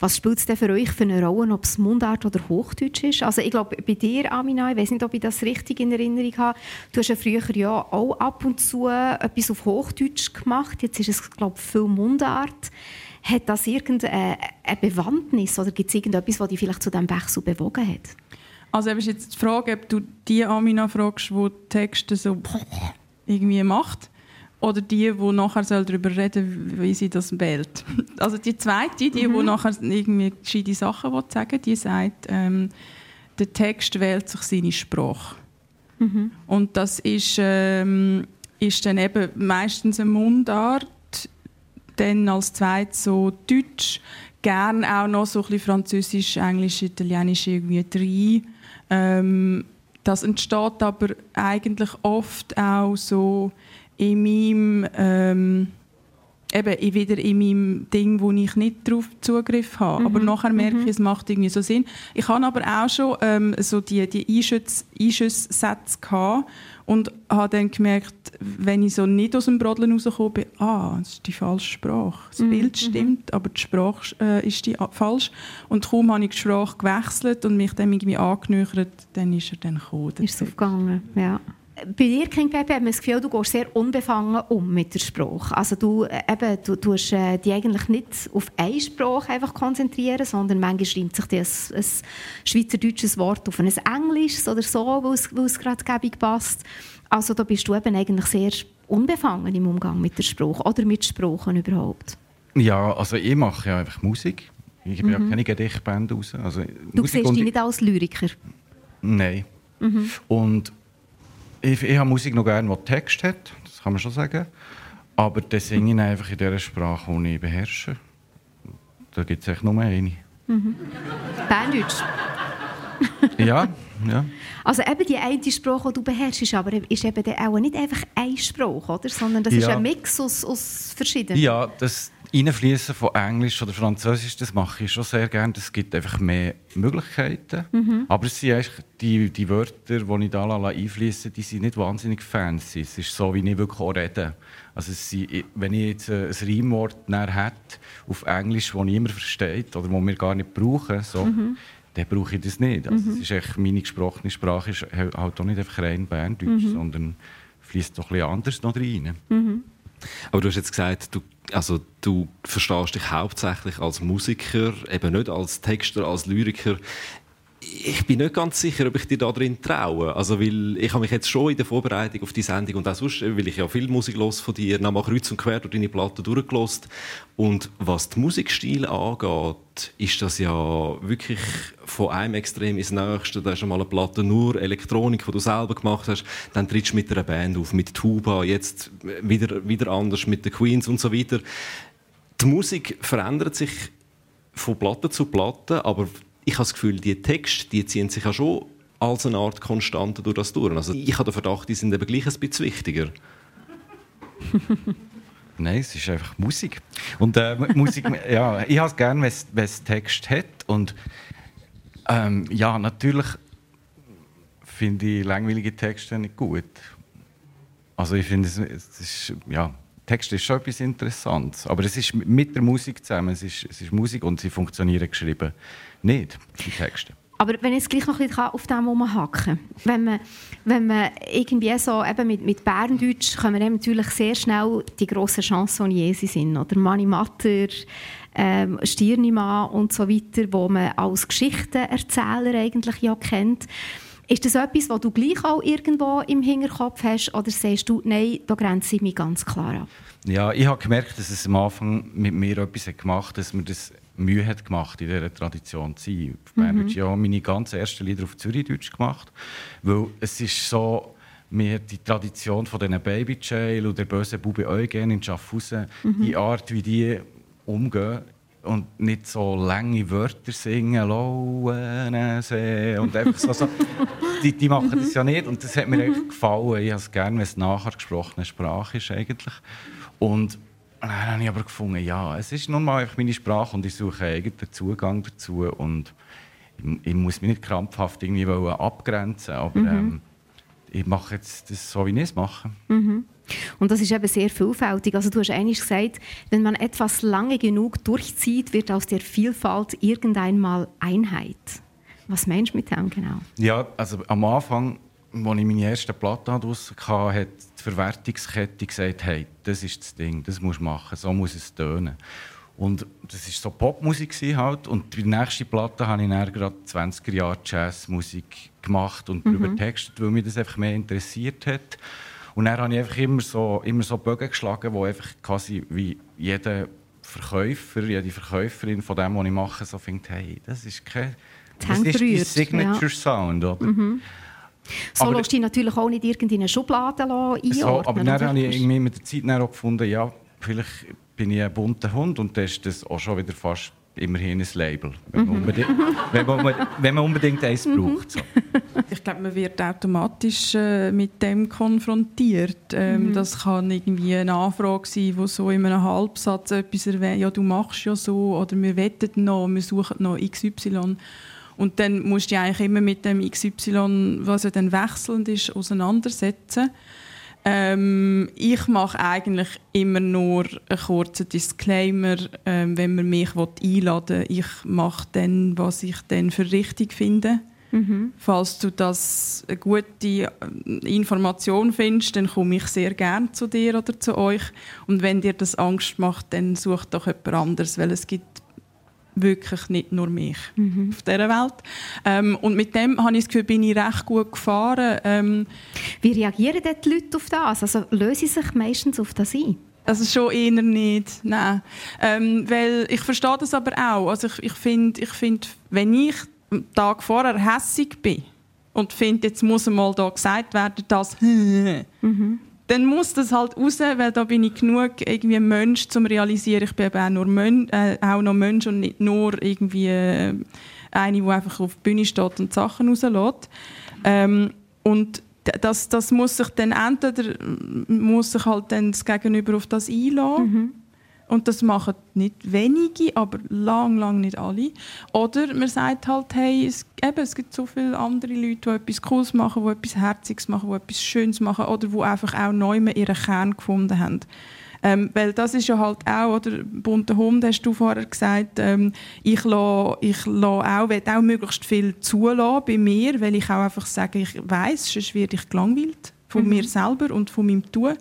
Was spielt es denn für euch für eine Rolle, ob es Mundart oder Hochdeutsch ist? Also ich glaube, bei dir, Amina, ich weiß nicht, ob ich das richtig in Erinnerung habe, du hast ja früher ja auch ab und zu etwas auf Hochdeutsch gemacht. Jetzt ist es, glaube ich, viel Mundart. Hat das irgendeine Bewandtnis oder gibt es irgendetwas, was dich vielleicht zu diesem Wechsel bewogen hat? Also ist jetzt die Frage, ob du die Amina fragst, die Texte so irgendwie macht, oder die, die nachher darüber reden soll, wie sie das wählt. Also die zweite, die, die Mhm. nachher irgendwie gescheite Sachen will sagen die sagt, ähm, der Text wählt sich seine Sprache. Mhm. Und das ist, ähm, ist dann eben meistens eine Mundart, dann als zweites so Deutsch, gern auch noch so ein bisschen Französisch, Englisch, Italienisch irgendwie rein. Ähm, das entsteht aber eigentlich oft auch so in meinem, ähm, eben in- wieder in meinem Ding, wo ich nicht darauf Zugriff habe. Aber nachher merke ich, es macht irgendwie so Sinn. Ich habe aber auch schon ähm, so die, die Einschüsssätze gehabt und habe dann gemerkt, wenn ich so nicht aus dem Brodeln rausgekommen bin, ah, das ist die falsche Sprache. Das Bild stimmt, aber die Sprache äh, ist die a- falsch. Und kaum habe ich die Sprache gewechselt und mich dann irgendwie angenöchert, dann ist er dann gekommen. Ist es aufgegangen, ja. Bei dir, King Pepe, hat man das Gefühl, du gehst sehr unbefangen um mit der Sprache. Also du, äh, eben, du tust äh, dich eigentlich nicht auf eine Sprache einfach konzentrieren, sondern manchmal schreibt sich dir ein, ein schweizerdeutsches Wort auf ein englisches oder so, weil es, gerade gäbig passt. Also da bist du eben eigentlich sehr unbefangen im Umgang mit der Sprache oder mit Sprachen überhaupt. Ja, also ich mache ja einfach Musik. Ich gebe ja keine Gedichtbände raus. Also Mhm. Du Musik siehst dich ich- nicht als Lyriker. Nein. Und ich, ich habe Musik noch gerne, die Text hat, das kann man schon sagen. Aber dann singe ich einfach in der Sprache, die ich beherrsche. Da gibt es echt nur eine. Berndeutsch. Ja, ja. Also eben die eine Sprache, die du beherrschst, ist aber ist eben auch nicht einfach eine Sprache, oder? sondern das ist Ja. ein Mix aus, aus verschiedenen. Ja, das Reinfließen von Englisch oder Französisch, das mache ich schon sehr gerne. Das gibt einfach mehr Möglichkeiten. Aber es sind eigentlich die, die Wörter, die ich da einfließen, die sind nicht wahnsinnig fancy. Es ist so, wie ich wirklich auch rede. Also es sind, wenn ich jetzt ein Reimwort hätte auf Englisch, das niemand versteht oder das wir gar nicht brauchen, so, dann brauche ich das nicht. Also es ist echt, meine gesprochene Sprache ist halt auch nicht einfach rein Berndeutsch, sondern fließt doch ein bisschen anders noch rein. Aber du hast jetzt gesagt, du, also, du verstehst dich hauptsächlich als Musiker, eben nicht als Texter, als Lyriker. Ich bin nicht ganz sicher, ob ich dir da drin traue. Also, weil ich habe mich jetzt schon in der Vorbereitung auf die Sendung und auch sonst, weil ich ja viel Musik los von dir, nochmal kreuz und quer durch deine Platten durchgelost. Und was die Musikstile angeht, ist das ja wirklich von einem Extrem ins nächste. Da hast du mal eine Platte nur Elektronik, die du selber gemacht hast. Dann trittst du mit einer Band auf, mit Tuba, jetzt wieder, wieder anders mit den Queens und so weiter. Die Musik verändert sich von Platte zu Platte, aber ich habe das Gefühl, die Texte die ziehen sich ja schon als eine Art Konstante durch das durch. Also ich habe den Verdacht, die sind eben gleich ein bisschen wichtiger. Nein, es ist einfach Musik. Und äh, Musik, ja, ich habe es gerne, wenn es- Text hat. Und ähm, ja, natürlich finde ich langweilige Texte nicht gut. Also ich finde, es, es ist, ja, Text ist schon etwas Interessantes. Aber es ist mit der Musik zusammen. Es ist, es ist Musik und sie funktionieren geschrieben. Nicht, die Texte. Aber wenn ich jetzt gleich noch ein bisschen auf dem rumhacken kann, wenn man, wenn man irgendwie so eben mit, mit Berndeutsch kommen dann natürlich sehr schnell die grossen Chansonniers sind, oder Mani Matter, ähm, Stirnimann und so weiter, wo man als Geschichtenerzähler eigentlich ja kennt. Ist das etwas, was du gleich auch irgendwo im Hinterkopf hast, oder sagst du, nein, da grenze ich mich ganz klar ab? Ja, ich habe gemerkt, dass es am Anfang mit mir etwas gemacht hat, dass mir das Mühe hat gemacht, in dieser Tradition zu sein. Auf Berndeutsch, ja, meine ganz ersten Lieder auf Zürichdeutsch gemacht, weil es ist so, mir die Tradition von diesen Baby Jail und der böse Bube Eugen in Schaffhausen, die Art, wie die umgehen und nicht so lange Wörter singen, Lauensee und einfach so, so. Die, die machen das ja nicht und das hat mir echt gefallen. Ich habe es gerne, wenn es nachher gesprochene Sprache ist eigentlich. Und dann habe ich aber gefunden, ja, es ist nun mal einfach meine Sprache und ich suche einen eigenen Zugang dazu und ich, ich muss mich nicht krampfhaft irgendwie abgrenzen, aber ähm, ich mache jetzt das so, wie ich es mache. Und das ist eben sehr vielfältig. Also du hast eigentlich gesagt, wenn man etwas lange genug durchzieht, wird aus der Vielfalt irgendeinmal Einheit. Was meinst du mit dem genau? Ja, also am Anfang, als ich meine erste Platte draussen hatte, hat die Verwertungskette gesagt, hey, das ist das Ding, das musst du machen, so muss es tönen. Und das war so Popmusik halt. Und die nächste Platte habe ich dann gerade 20er Jahre Jazzmusik gemacht und darüber textet, weil mich das einfach mehr interessiert hat. Und dann habe ich einfach immer so, immer so Bögen geschlagen, wo einfach quasi wie jeder Verkäufer, jede Verkäuferin von dem, was ich mache, so findet, hey, das ist kein... Das ist dein Signature ja. Sound, oder? So Aber- lässt dich natürlich auch nicht irgendeine Schublade einordnen. So, aber dann habe ich irgendwie mit der Zeit auch gefunden, ja, vielleicht bin ich ein bunter Hund und dann ist das auch schon wieder fast immerhin ein Label, wenn man, unbedingt, wenn man, wenn man unbedingt eins braucht. So. Ich glaube, man wird automatisch äh, mit dem konfrontiert. Ähm, Das kann irgendwie eine Anfrage sein, wo so in einem Halbsatz etwas erwähnt, ja, du machst ja so, oder wir wettet noch, wir suchen noch XY. Und dann musst du dich eigentlich immer mit dem XY, was ja dann wechselnd ist, auseinandersetzen. Ähm, ich mache eigentlich immer nur einen kurzen Disclaimer, ähm, wenn man mich einladen will. Ich mache dann, was ich dann für richtig finde. Falls du das eine gute äh, Information findest, dann komme ich sehr gerne zu dir oder zu euch. Und wenn dir das Angst macht, dann such doch jemand anderes, weil es gibt wirklich nicht nur mich auf dieser Welt. Ähm, und mit dem habe ich das Gefühl, bin ich recht gut gefahren. Ähm, Wie reagieren die Leute auf das? Also lösen sie sich meistens auf das ein? Also schon eher nicht, nein. Ähm, weil ich verstehe das aber auch. Also ich, ich finde, ich find, wenn ich am Tag vorher hässig bin und finde, jetzt muss einmal da gesagt werden, dass dann muss das halt raus, weil da bin ich genug irgendwie Mensch, zum realisieren, ich bin eben auch, nur Mön äh, auch noch Mensch und nicht nur irgendwie äh, eine, die einfach auf der Bühne steht und Sachen rauslässt. Ähm, und das, das muss sich dann entweder muss sich halt dann das Gegenüber auf das einlassen. Und das machen nicht wenige, aber lang, lang nicht alle. Oder man sagt halt, hey, es, eben, es gibt so viele andere Leute, die etwas Cooles machen, die etwas Herziges machen, die etwas Schönes machen oder die einfach auch neu ihren Kern gefunden haben. Ähm, weil das ist ja halt auch, oder bunter Hund, hast du vorher gesagt, ähm, ich lasse, ich auch, will auch möglichst viel zulassen bei mir, weil ich auch einfach sage, ich weiss, sonst werde ich gelangweilt von mir selber und von meinem Tun.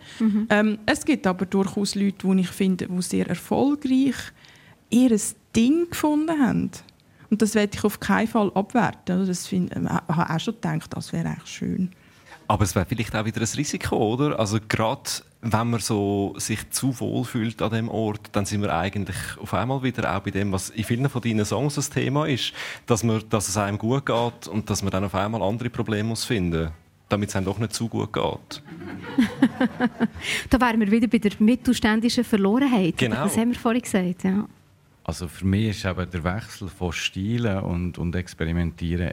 Ähm, es gibt aber durchaus Leute, die ich finde, die sehr erfolgreich ihr Ding gefunden haben. Und das werde ich auf keinen Fall abwerten. Also Das find, ich habe auch schon gedacht, das wäre eigentlich schön. Aber es wäre vielleicht auch wieder ein Risiko, oder? Also gerade wenn man so sich zu wohl fühlt an dem Ort, dann sind wir eigentlich auf einmal wieder auch bei dem, was in vielen von deinen Songs das Thema ist, dass, man, dass es einem gut geht und dass man dann auf einmal andere Probleme muss finden damit es einem doch nicht zu gut geht. Da wären wir wieder bei der mittelständischen Verlorenheit. Genau. Das haben wir vorhin gesagt. Ja. Also für mich ist eben der Wechsel von Stilen und, und Experimentieren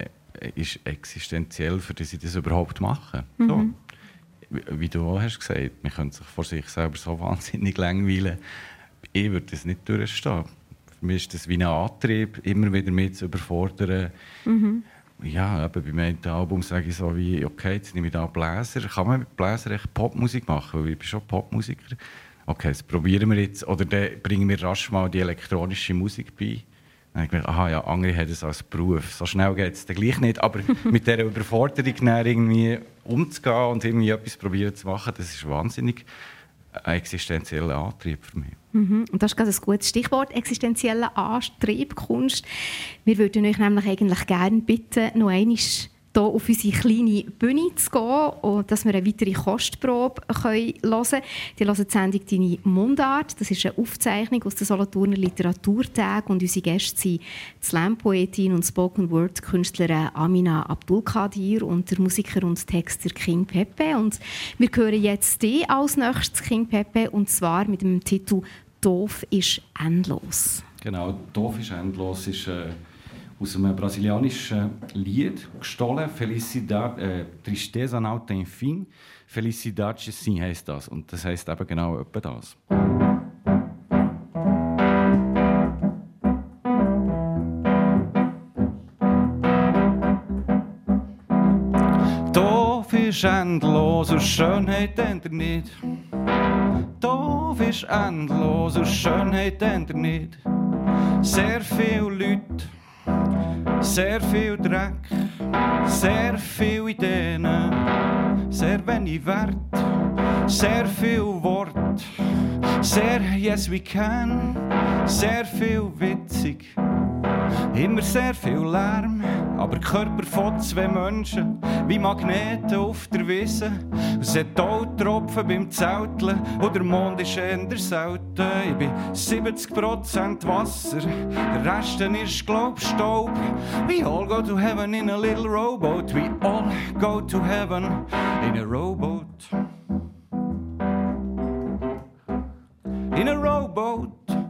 ist existenziell, für das ich das überhaupt mache. So. Wie, du auch hast gesagt, man könnte sich vor sich selber so wahnsinnig langweilen. Ich würde das nicht durchstehen. Für mich ist das wie ein Antrieb, immer wieder mit zu überfordern. Ja, eben beim einen Album sage ich so wie, okay, jetzt nehme ich da Bläser. Kann man mit Bläser echt Popmusik machen? Weil ich bin schon Popmusiker. Okay, das probieren wir jetzt. Oder dann bringen wir rasch mal die elektronische Musik bei. Dann habe ich gedacht, aha, ja, andere haben das als Beruf. So schnell geht es dann gleich nicht. Aber mit dieser Überforderung dann irgendwie umzugehen und irgendwie etwas probieren zu machen, das ist wahnsinnig ein existenzieller Antrieb für mich. Mhm. Und das ist gerade ein gutes Stichwort, existenzieller Antrieb, Kunst. Wir würden euch nämlich eigentlich gerne bitten, noch einmal hier auf unsere kleine Bühne zu gehen und dass wir eine weitere Kostprobe hören können. Die hören die Sendung «Deine Mundart». Das ist eine Aufzeichnung aus den Solothurner Literaturtagen und unsere Gäste sind die Slam-Poetin und Spoken-Word-Künstlerin Amina Abdulkadir und der Musiker und Texter King Pepe. Und wir hören jetzt die als nächstes King Pepe und zwar mit dem Titel «Doof ist endlos». Genau, «Doof ist endlos» ist äh, aus einem brasilianischen Lied gestohlen. Felicidade, äh, Tristeza não tem fim. Felicidade sim heisst das. Und das heisst eben genau etwa das. Doof ist endlos und Schönheit ändert nicht. Doof ist endlos und Schönheit ändert nicht. Sehr viele Leute, sehr viel Dreck, sehr viele Ideen, sehr wenig Wert, sehr viel Wort, Sehr Yes We Can, sehr viel witzig. Immer sehr viel Lärm, aber Körper von zwei Menschen, wie Magneten auf der Wiese. Es hat Tropfen beim Zelteln und der Mond ist eher selten. Ich bin 70% Wasser, der Rest ist glaub Staub. We all go to heaven in a little rowboat, we all go to heaven in a rowboat. In a rowboat.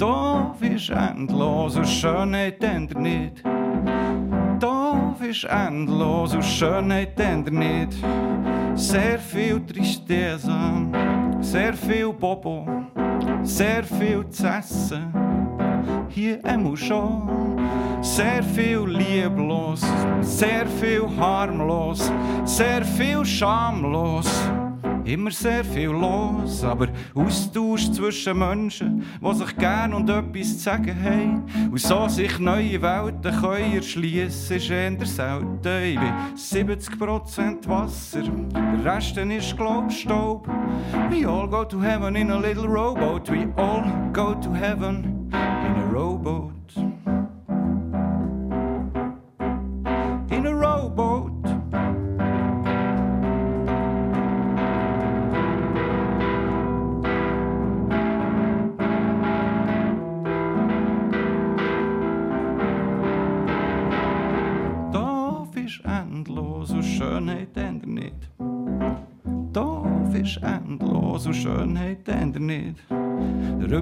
Doof ist endlos und Schönheit ändert nicht. Doof ist endlos und Schönheit ändert nicht. Sehr viel Tristesse, sehr viel Bobo, sehr viel zu essen. Hier einmal schon. Sehr viel lieblos, sehr viel harmlos, sehr viel schamlos. Immer sehr viel los, aber Austausch zwischen Menschen, die sich gern und etwas zu sagen haben und so sich neue Welten können erschliessen, ist eher selten. Ich bin 70% Wasser, der Rest ist glaub Staub. We all go to heaven in a little rowboat, we all go to heaven in a rowboat.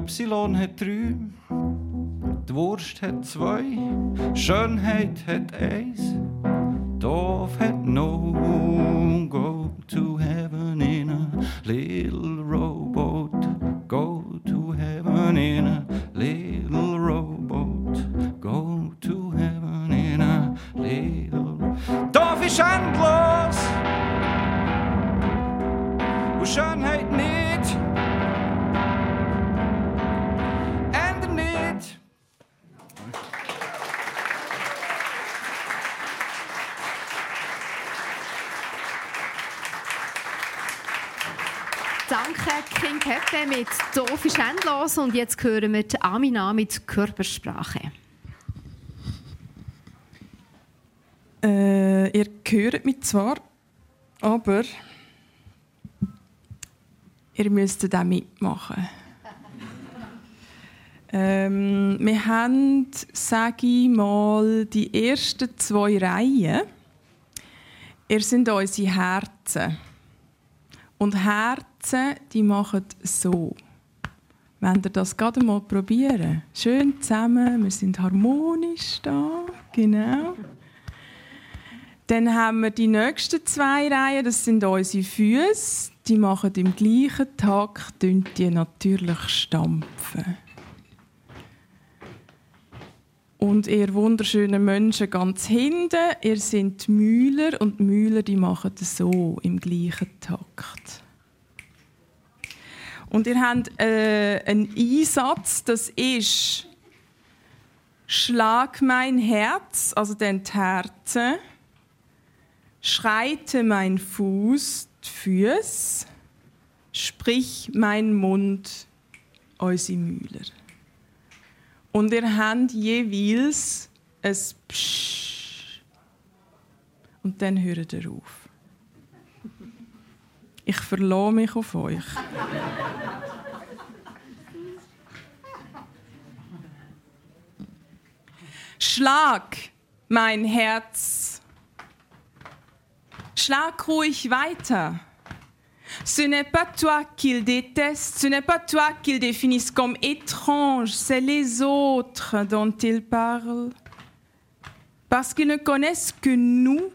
Y hat drei, die Wurst hat zwei, Schönheit hat eins. Doof hat no go to heaven in a little rowboat. Go to heaven in a little rowboat. Go to heaven in a little. Doof ist endlos und Schönheit nicht. King Pepe mit «Doof ist endlos» und jetzt hören wir die Amina mit «Körpersprache». Äh, ihr hört mich zwar, aber ihr müsst auch mitmachen. ähm, wir haben, sage ich mal, die ersten zwei Reihen. Ihr sind unsere Herzen. Und Herzen, die machen so. Wenn ihr das gerade mal probieren. Schön zusammen, wir sind harmonisch da. Genau. Dann haben wir die nächsten zwei Reihen, das sind unsere Füße. Die machen im gleichen Takt die natürlich stampfen. Und ihr wunderschönen Menschen ganz hinten, ihr die Mühler und Mühler die machen das so im gleichen Takt. Und ihr habt äh, einen Einsatz, das ist Schlag mein Herz, also die Herzen schreite mein Fuß, die Füße, sprich mein Mund, unsere Mühler. Und ihr habt jeweils ein Psch. Und dann hört ihr auf. Ich verlasse mich auf euch. Schlag mein Herz Schlag ruhig weiter. Ce n'est pas toi qu'il déteste, ce n'est pas toi qu'il définisse comme étrange, c'est les autres dont il parle. Parce qu'ils ne connaissent que nous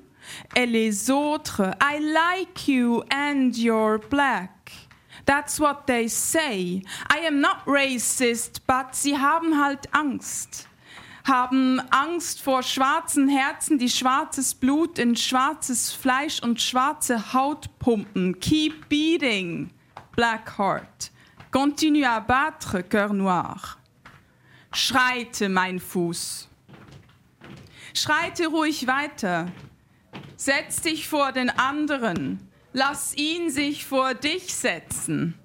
et les autres. I like you and you're black. That's what they say. I am not racist, but sie haben halt Angst. haben Angst vor schwarzen Herzen, die schwarzes Blut in schwarzes Fleisch und schwarze Haut pumpen. Keep beating, Black Heart. Continue à battre, Cœur Noir. Schreite, mein Fuß. Schreite ruhig weiter. Setz dich vor den anderen. Lass ihn sich vor dich setzen.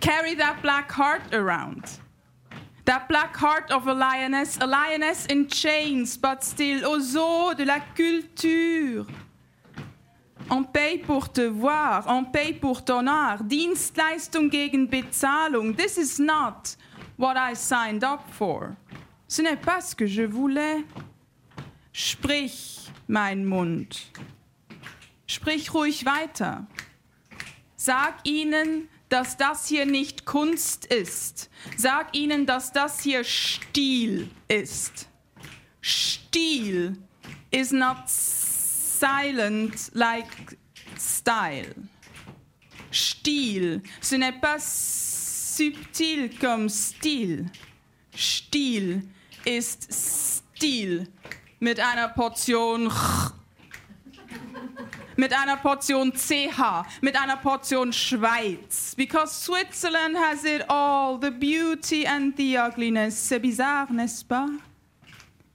Carry that black heart around. That black heart of a lioness, a lioness in chains, but still au zoo de la culture. On paye pour te voir, on paye pour ton art. Dienstleistung gegen Bezahlung. This is not what I signed up for. Ce n'est pas ce que je voulais. Sprich, mein Mund. Sprich ruhig weiter. Sag ihnen, dass das hier nicht Kunst ist. Sag ihnen, dass das hier Stil ist. Stil is not silent like style. Stil, ce n'est pas subtil comme style. Stil ist Stil mit einer Portion ch, mit einer Portion CH, mit einer Portion Schweiz. Because Switzerland has it all, the beauty and the ugliness. C'est bizarre, n'est-ce pas?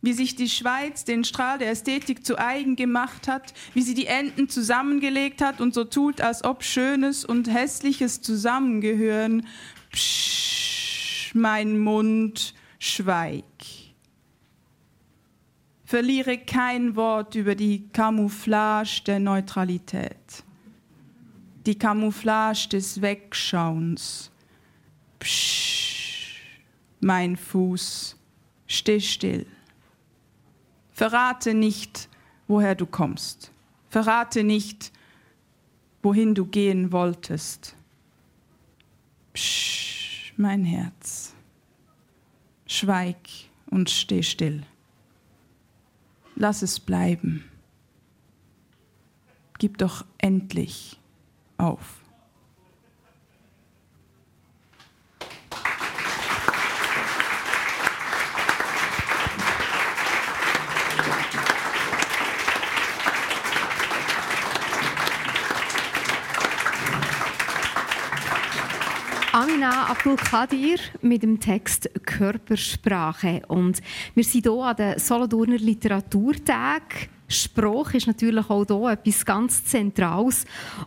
Wie sich die Schweiz den Strahl der Ästhetik zu eigen gemacht hat, wie sie die Enden zusammengelegt hat und so tut, als ob Schönes und Hässliches zusammengehören. Psch, mein Mund, schweig. Verliere kein Wort über die Camouflage der Neutralität, die Camouflage des Wegschauens. Psch, mein Fuß, steh still. Verrate nicht, woher du kommst. Verrate nicht, wohin du gehen wolltest. Psch, mein Herz. Schweig und steh still. Lass es bleiben. Gib doch endlich auf. Amina Abdul Kadir mit dem Text Körpersprache. Und wir sind hier an den Solothurner Literaturtag. Spruch ist natürlich auch hier etwas ganz Zentrales.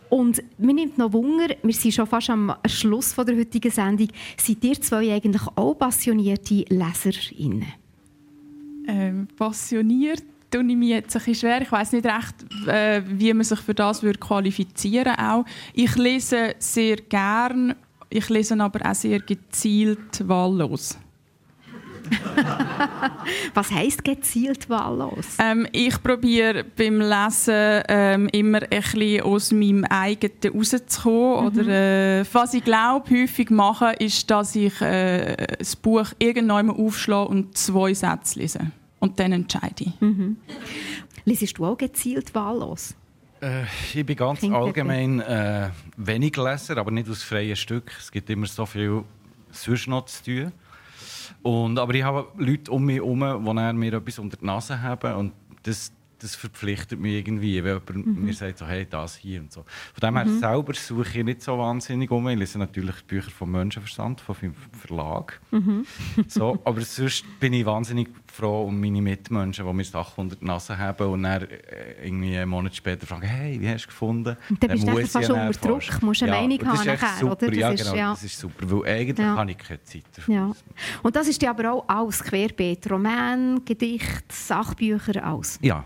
Und mir nimmt noch Wunder, wir sind schon fast am Schluss der heutigen Sendung. Seid ihr zwei eigentlich auch passionierte LeserInnen? Ähm, passioniert tue ich mich jetzt ein bisschen schwer. Ich weiß nicht recht, äh, wie man sich für das qualifizieren würde. Ich lese sehr gern ich lese aber auch sehr gezielt wahllos. Was heißt gezielt wahllos? Ähm, ich probiere beim Lesen ähm, immer ein bisschen aus meinem eigenen rauszukommen. Mhm. Oder, äh, was ich glaube, häufig mache, ist, dass ich äh, das Buch irgendwann aufschlage und zwei Sätze lese. Und dann entscheide ich. Mhm. Lesest du auch gezielt wahllos? Äh, ich bin ganz Klingt allgemein äh, wenig Leser, aber nicht aus freien Stück. Es gibt immer so viel sonst noch zu tun. Und, aber ich habe Leute um mich herum, die mir etwas unter die Nase haben. Und das, das verpflichtet mich irgendwie, wenn jemand mhm. mir sagt, so, hey, das hier und so. Von dem her mhm. selber suche ich nicht so wahnsinnig um. Ich lese natürlich Bücher vom Menschenverstand, vom Verlag. Mhm. so, aber sonst bin ich wahnsinnig froh um meine Mitmenschen, die mir Sachen unter die Nase haben und dann äh, irgendwie einen Monat später fragen, hey, wie hast du gefunden? Und dann bist du fast unter Druck, musst eine ja, Meinung haben nachher, super. oder? Das ja, ist, genau, ja. das ist super, weil eigentlich ja. habe ich keine Zeit dafür. Ja. Und das ist ja aber auch alles querbeet, Roman, Gedicht, Sachbücher, alles? Ja.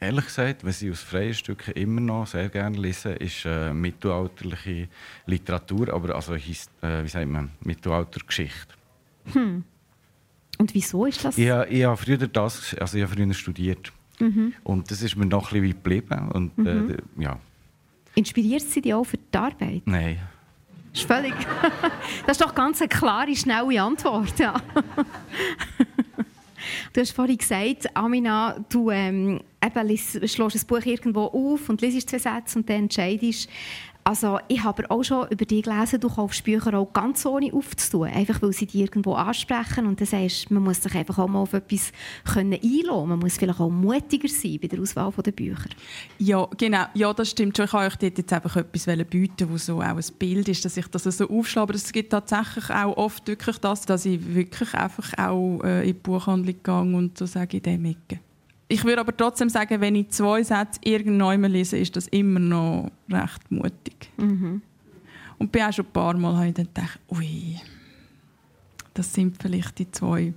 Ehrlich gesagt, was ich aus freien Stücken immer noch sehr gerne lese, ist äh, mittelalterliche Literatur, aber also äh, wie sagt man, Mittelaltergeschichte. Hm. Und wieso ist das? Ich, ich habe früher das, also ich habe früher studiert mhm. und das ist mir noch ein bisschen geblieben und mhm. äh, ja. Inspiriert sie dich auch für die Arbeit? Nein. Das ist völlig. das ist doch ganz eine klare, schnelle Antwort. Ja. Du hast vorhin gesagt, Amina, du ähm, eben, schlägst ein Buch irgendwo auf und liest zwei Sätze und dann entscheidest, also ich habe auch schon über dich gelesen, du kaufst Bücher auch ganz ohne aufzutun, einfach weil sie dich irgendwo ansprechen und dann sagst man muss sich einfach auch mal auf etwas können einlassen Man muss vielleicht auch mutiger sein bei der Auswahl der Bücher. Ja, genau. Ja, das stimmt schon. Ich wollte euch dort jetzt einfach etwas bieten, wo so auch ein Bild ist, dass ich das so aufschlage. Aber es gibt tatsächlich auch oft wirklich das, dass ich wirklich einfach auch äh, in die Buchhandlung gehe und so sage, in dem Ecke ich würde aber trotzdem sagen, wenn ich zwei Sätze irgendwann lese, ist das immer noch recht mutig. Mhm. Und bin auch schon ein paar Mal habe ich dann gedacht, ui, das sind vielleicht die zwei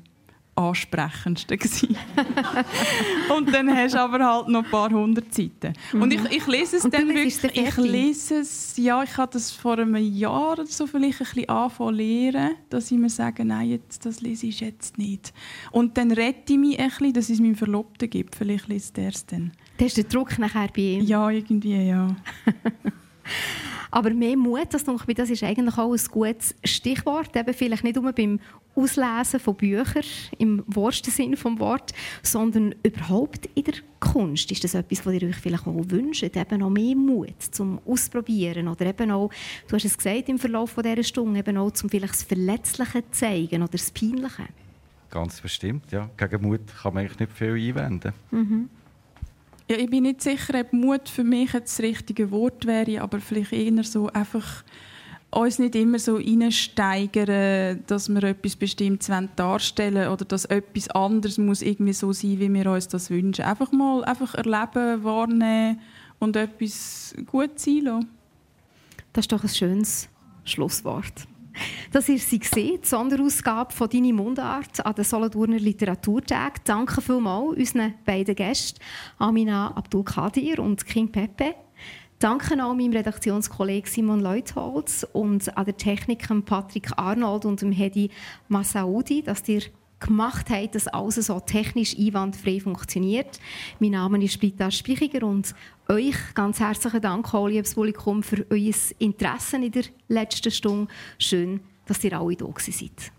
ansprechendsten Und dann hast du aber halt noch ein paar hundert Seiten. Mhm. Und ich, ich lese es Und dann wirklich, ich lese es, ja, ich habe das vor einem Jahr oder so vielleicht ein bisschen angefangen lernen, dass ich mir sage, nein, jetzt, das lese ich jetzt nicht. Und dann rette ich mich ein bisschen, dass es meinem Verlobten gibt. Vielleicht liest er es dann. Da ist der Druck nachher bei ihm? Ja, irgendwie, ja. Aber mehr Mut, das, denke das ist eigentlich auch ein gutes Stichwort. Eben vielleicht nicht nur beim Auslesen von Büchern im wahrsten Sinne des Wortes, sondern überhaupt in der Kunst. Ist das etwas, was ihr euch vielleicht auch wünscht? Eben noch mehr Mut zum Ausprobieren oder eben auch, du hast es gesagt im Verlauf dieser Stunde, eben auch zum vielleicht das Verletzliche zeigen oder das Peinliche? Ganz bestimmt, ja. Gegen Mut kann man eigentlich nicht viel einwenden. Mhm. Ja, ich bin nicht sicher, ob Mut für mich das richtige Wort wäre, aber vielleicht eher so einfach uns nicht immer so reinsteigern, dass wir etwas Bestimmtes darstellen wollen oder dass etwas anderes muss irgendwie so sein, wie wir uns das wünschen. Einfach mal einfach erleben, wahrnehmen und etwas gut sein lassen. Das ist doch ein schönes Schlusswort. Das war sie, die Sonderausgabe von «Deine Mundart» an den Solothurner Literaturtag. Danke vielmals unseren beiden Gästen, Amina Abdul-Kadir und King Pepe. Danke auch meinem Redaktionskollegen Simon Leutholz und an der Technik Patrick Arnold und dem Hedi Massaoudi, dass ihr gemacht habt, dass alles so technisch einwandfrei funktioniert. Mein Name ist Britta Spichiger und euch ganz herzlichen Dank, liebes Publikum, für euer Interesse in der letzten Stunde. Schön, dass ihr alle da seid.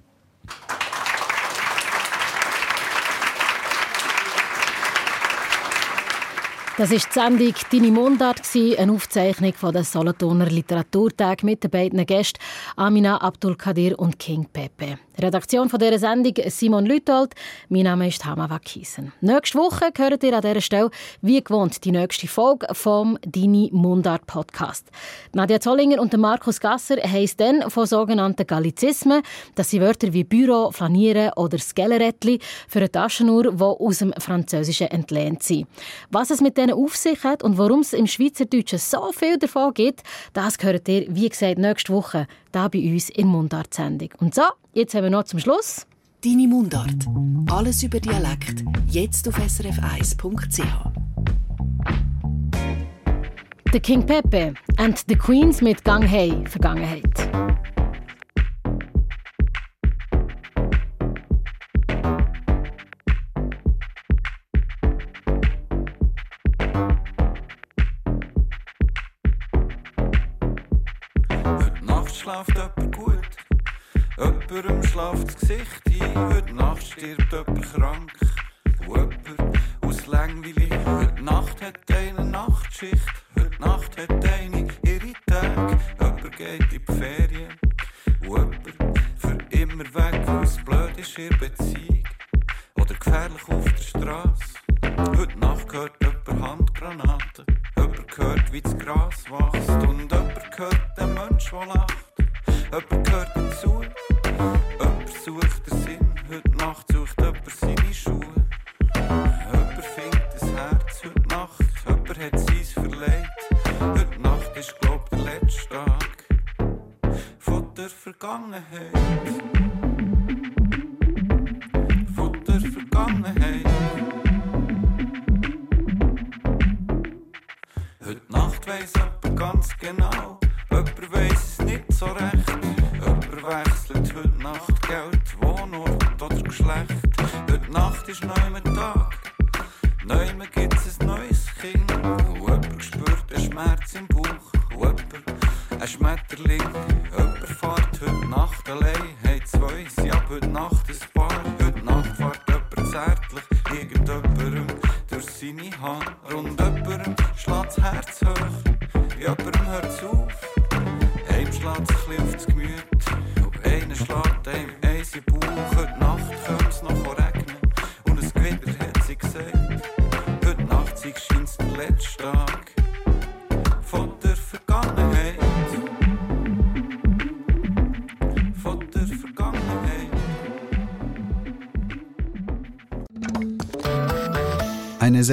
Das war die Sendung «Deine Mundart», eine Aufzeichnung von der Solothurner Literaturtag mit den beiden Gästen Amina Abdul Kadir und King Pepe. Redaktion von dieser Sendung Simon Lütold. Mein Name ist Hama Wackisen. Nächste Woche hört ihr an dieser Stelle, wie gewohnt, die nächste Folge vom «Deine Mundart» Podcast. Nadja Zollinger und Markus Gasser es dann von sogenannten Gallizismen. Das sind Wörter wie Büro, Flanieren oder Skellerettli für eine Taschenuhr, die aus dem Französischen entlehnt sind. Was es mit denen auf sich hat und warum es im Schweizerdeutschen so viel davon gibt, das hört ihr, wie gesagt, nächste Woche da bei uns in Mundart-Sendung. Und so, jetzt haben wir noch zum Schluss. Deine Mundart. Alles über Dialekt. Jetzt auf srf1.ch. The King Pepe and the Queens mit Gang Hey Vergangenheit. Jemandem schlaft das Gesicht ein. Heute Nacht stirbt jemand krank. Und jemand aus langweilig. Heute Nacht hat eine Nachtschicht. Heute Nacht hat eine ihre Tage. Jemand geht in die Ferien. Und jemand für immer weg, weil es blöd ist, ihre Beziehung. Oder gefährlich auf der Straße. Heute Nacht hört jemand Handgranaten. Jemand hört, wie das Gras wächst. Und jemand hört den Mensch, der lacht. Jemand gehört dazu, jemand sucht den Sinn. Heute Nacht sucht jemand seine Schuhe. Jemand findet das Herz heute Nacht, jemand hat seins verleiht. Heute Nacht ist, glaub der letzte Tag der Vergangenheit.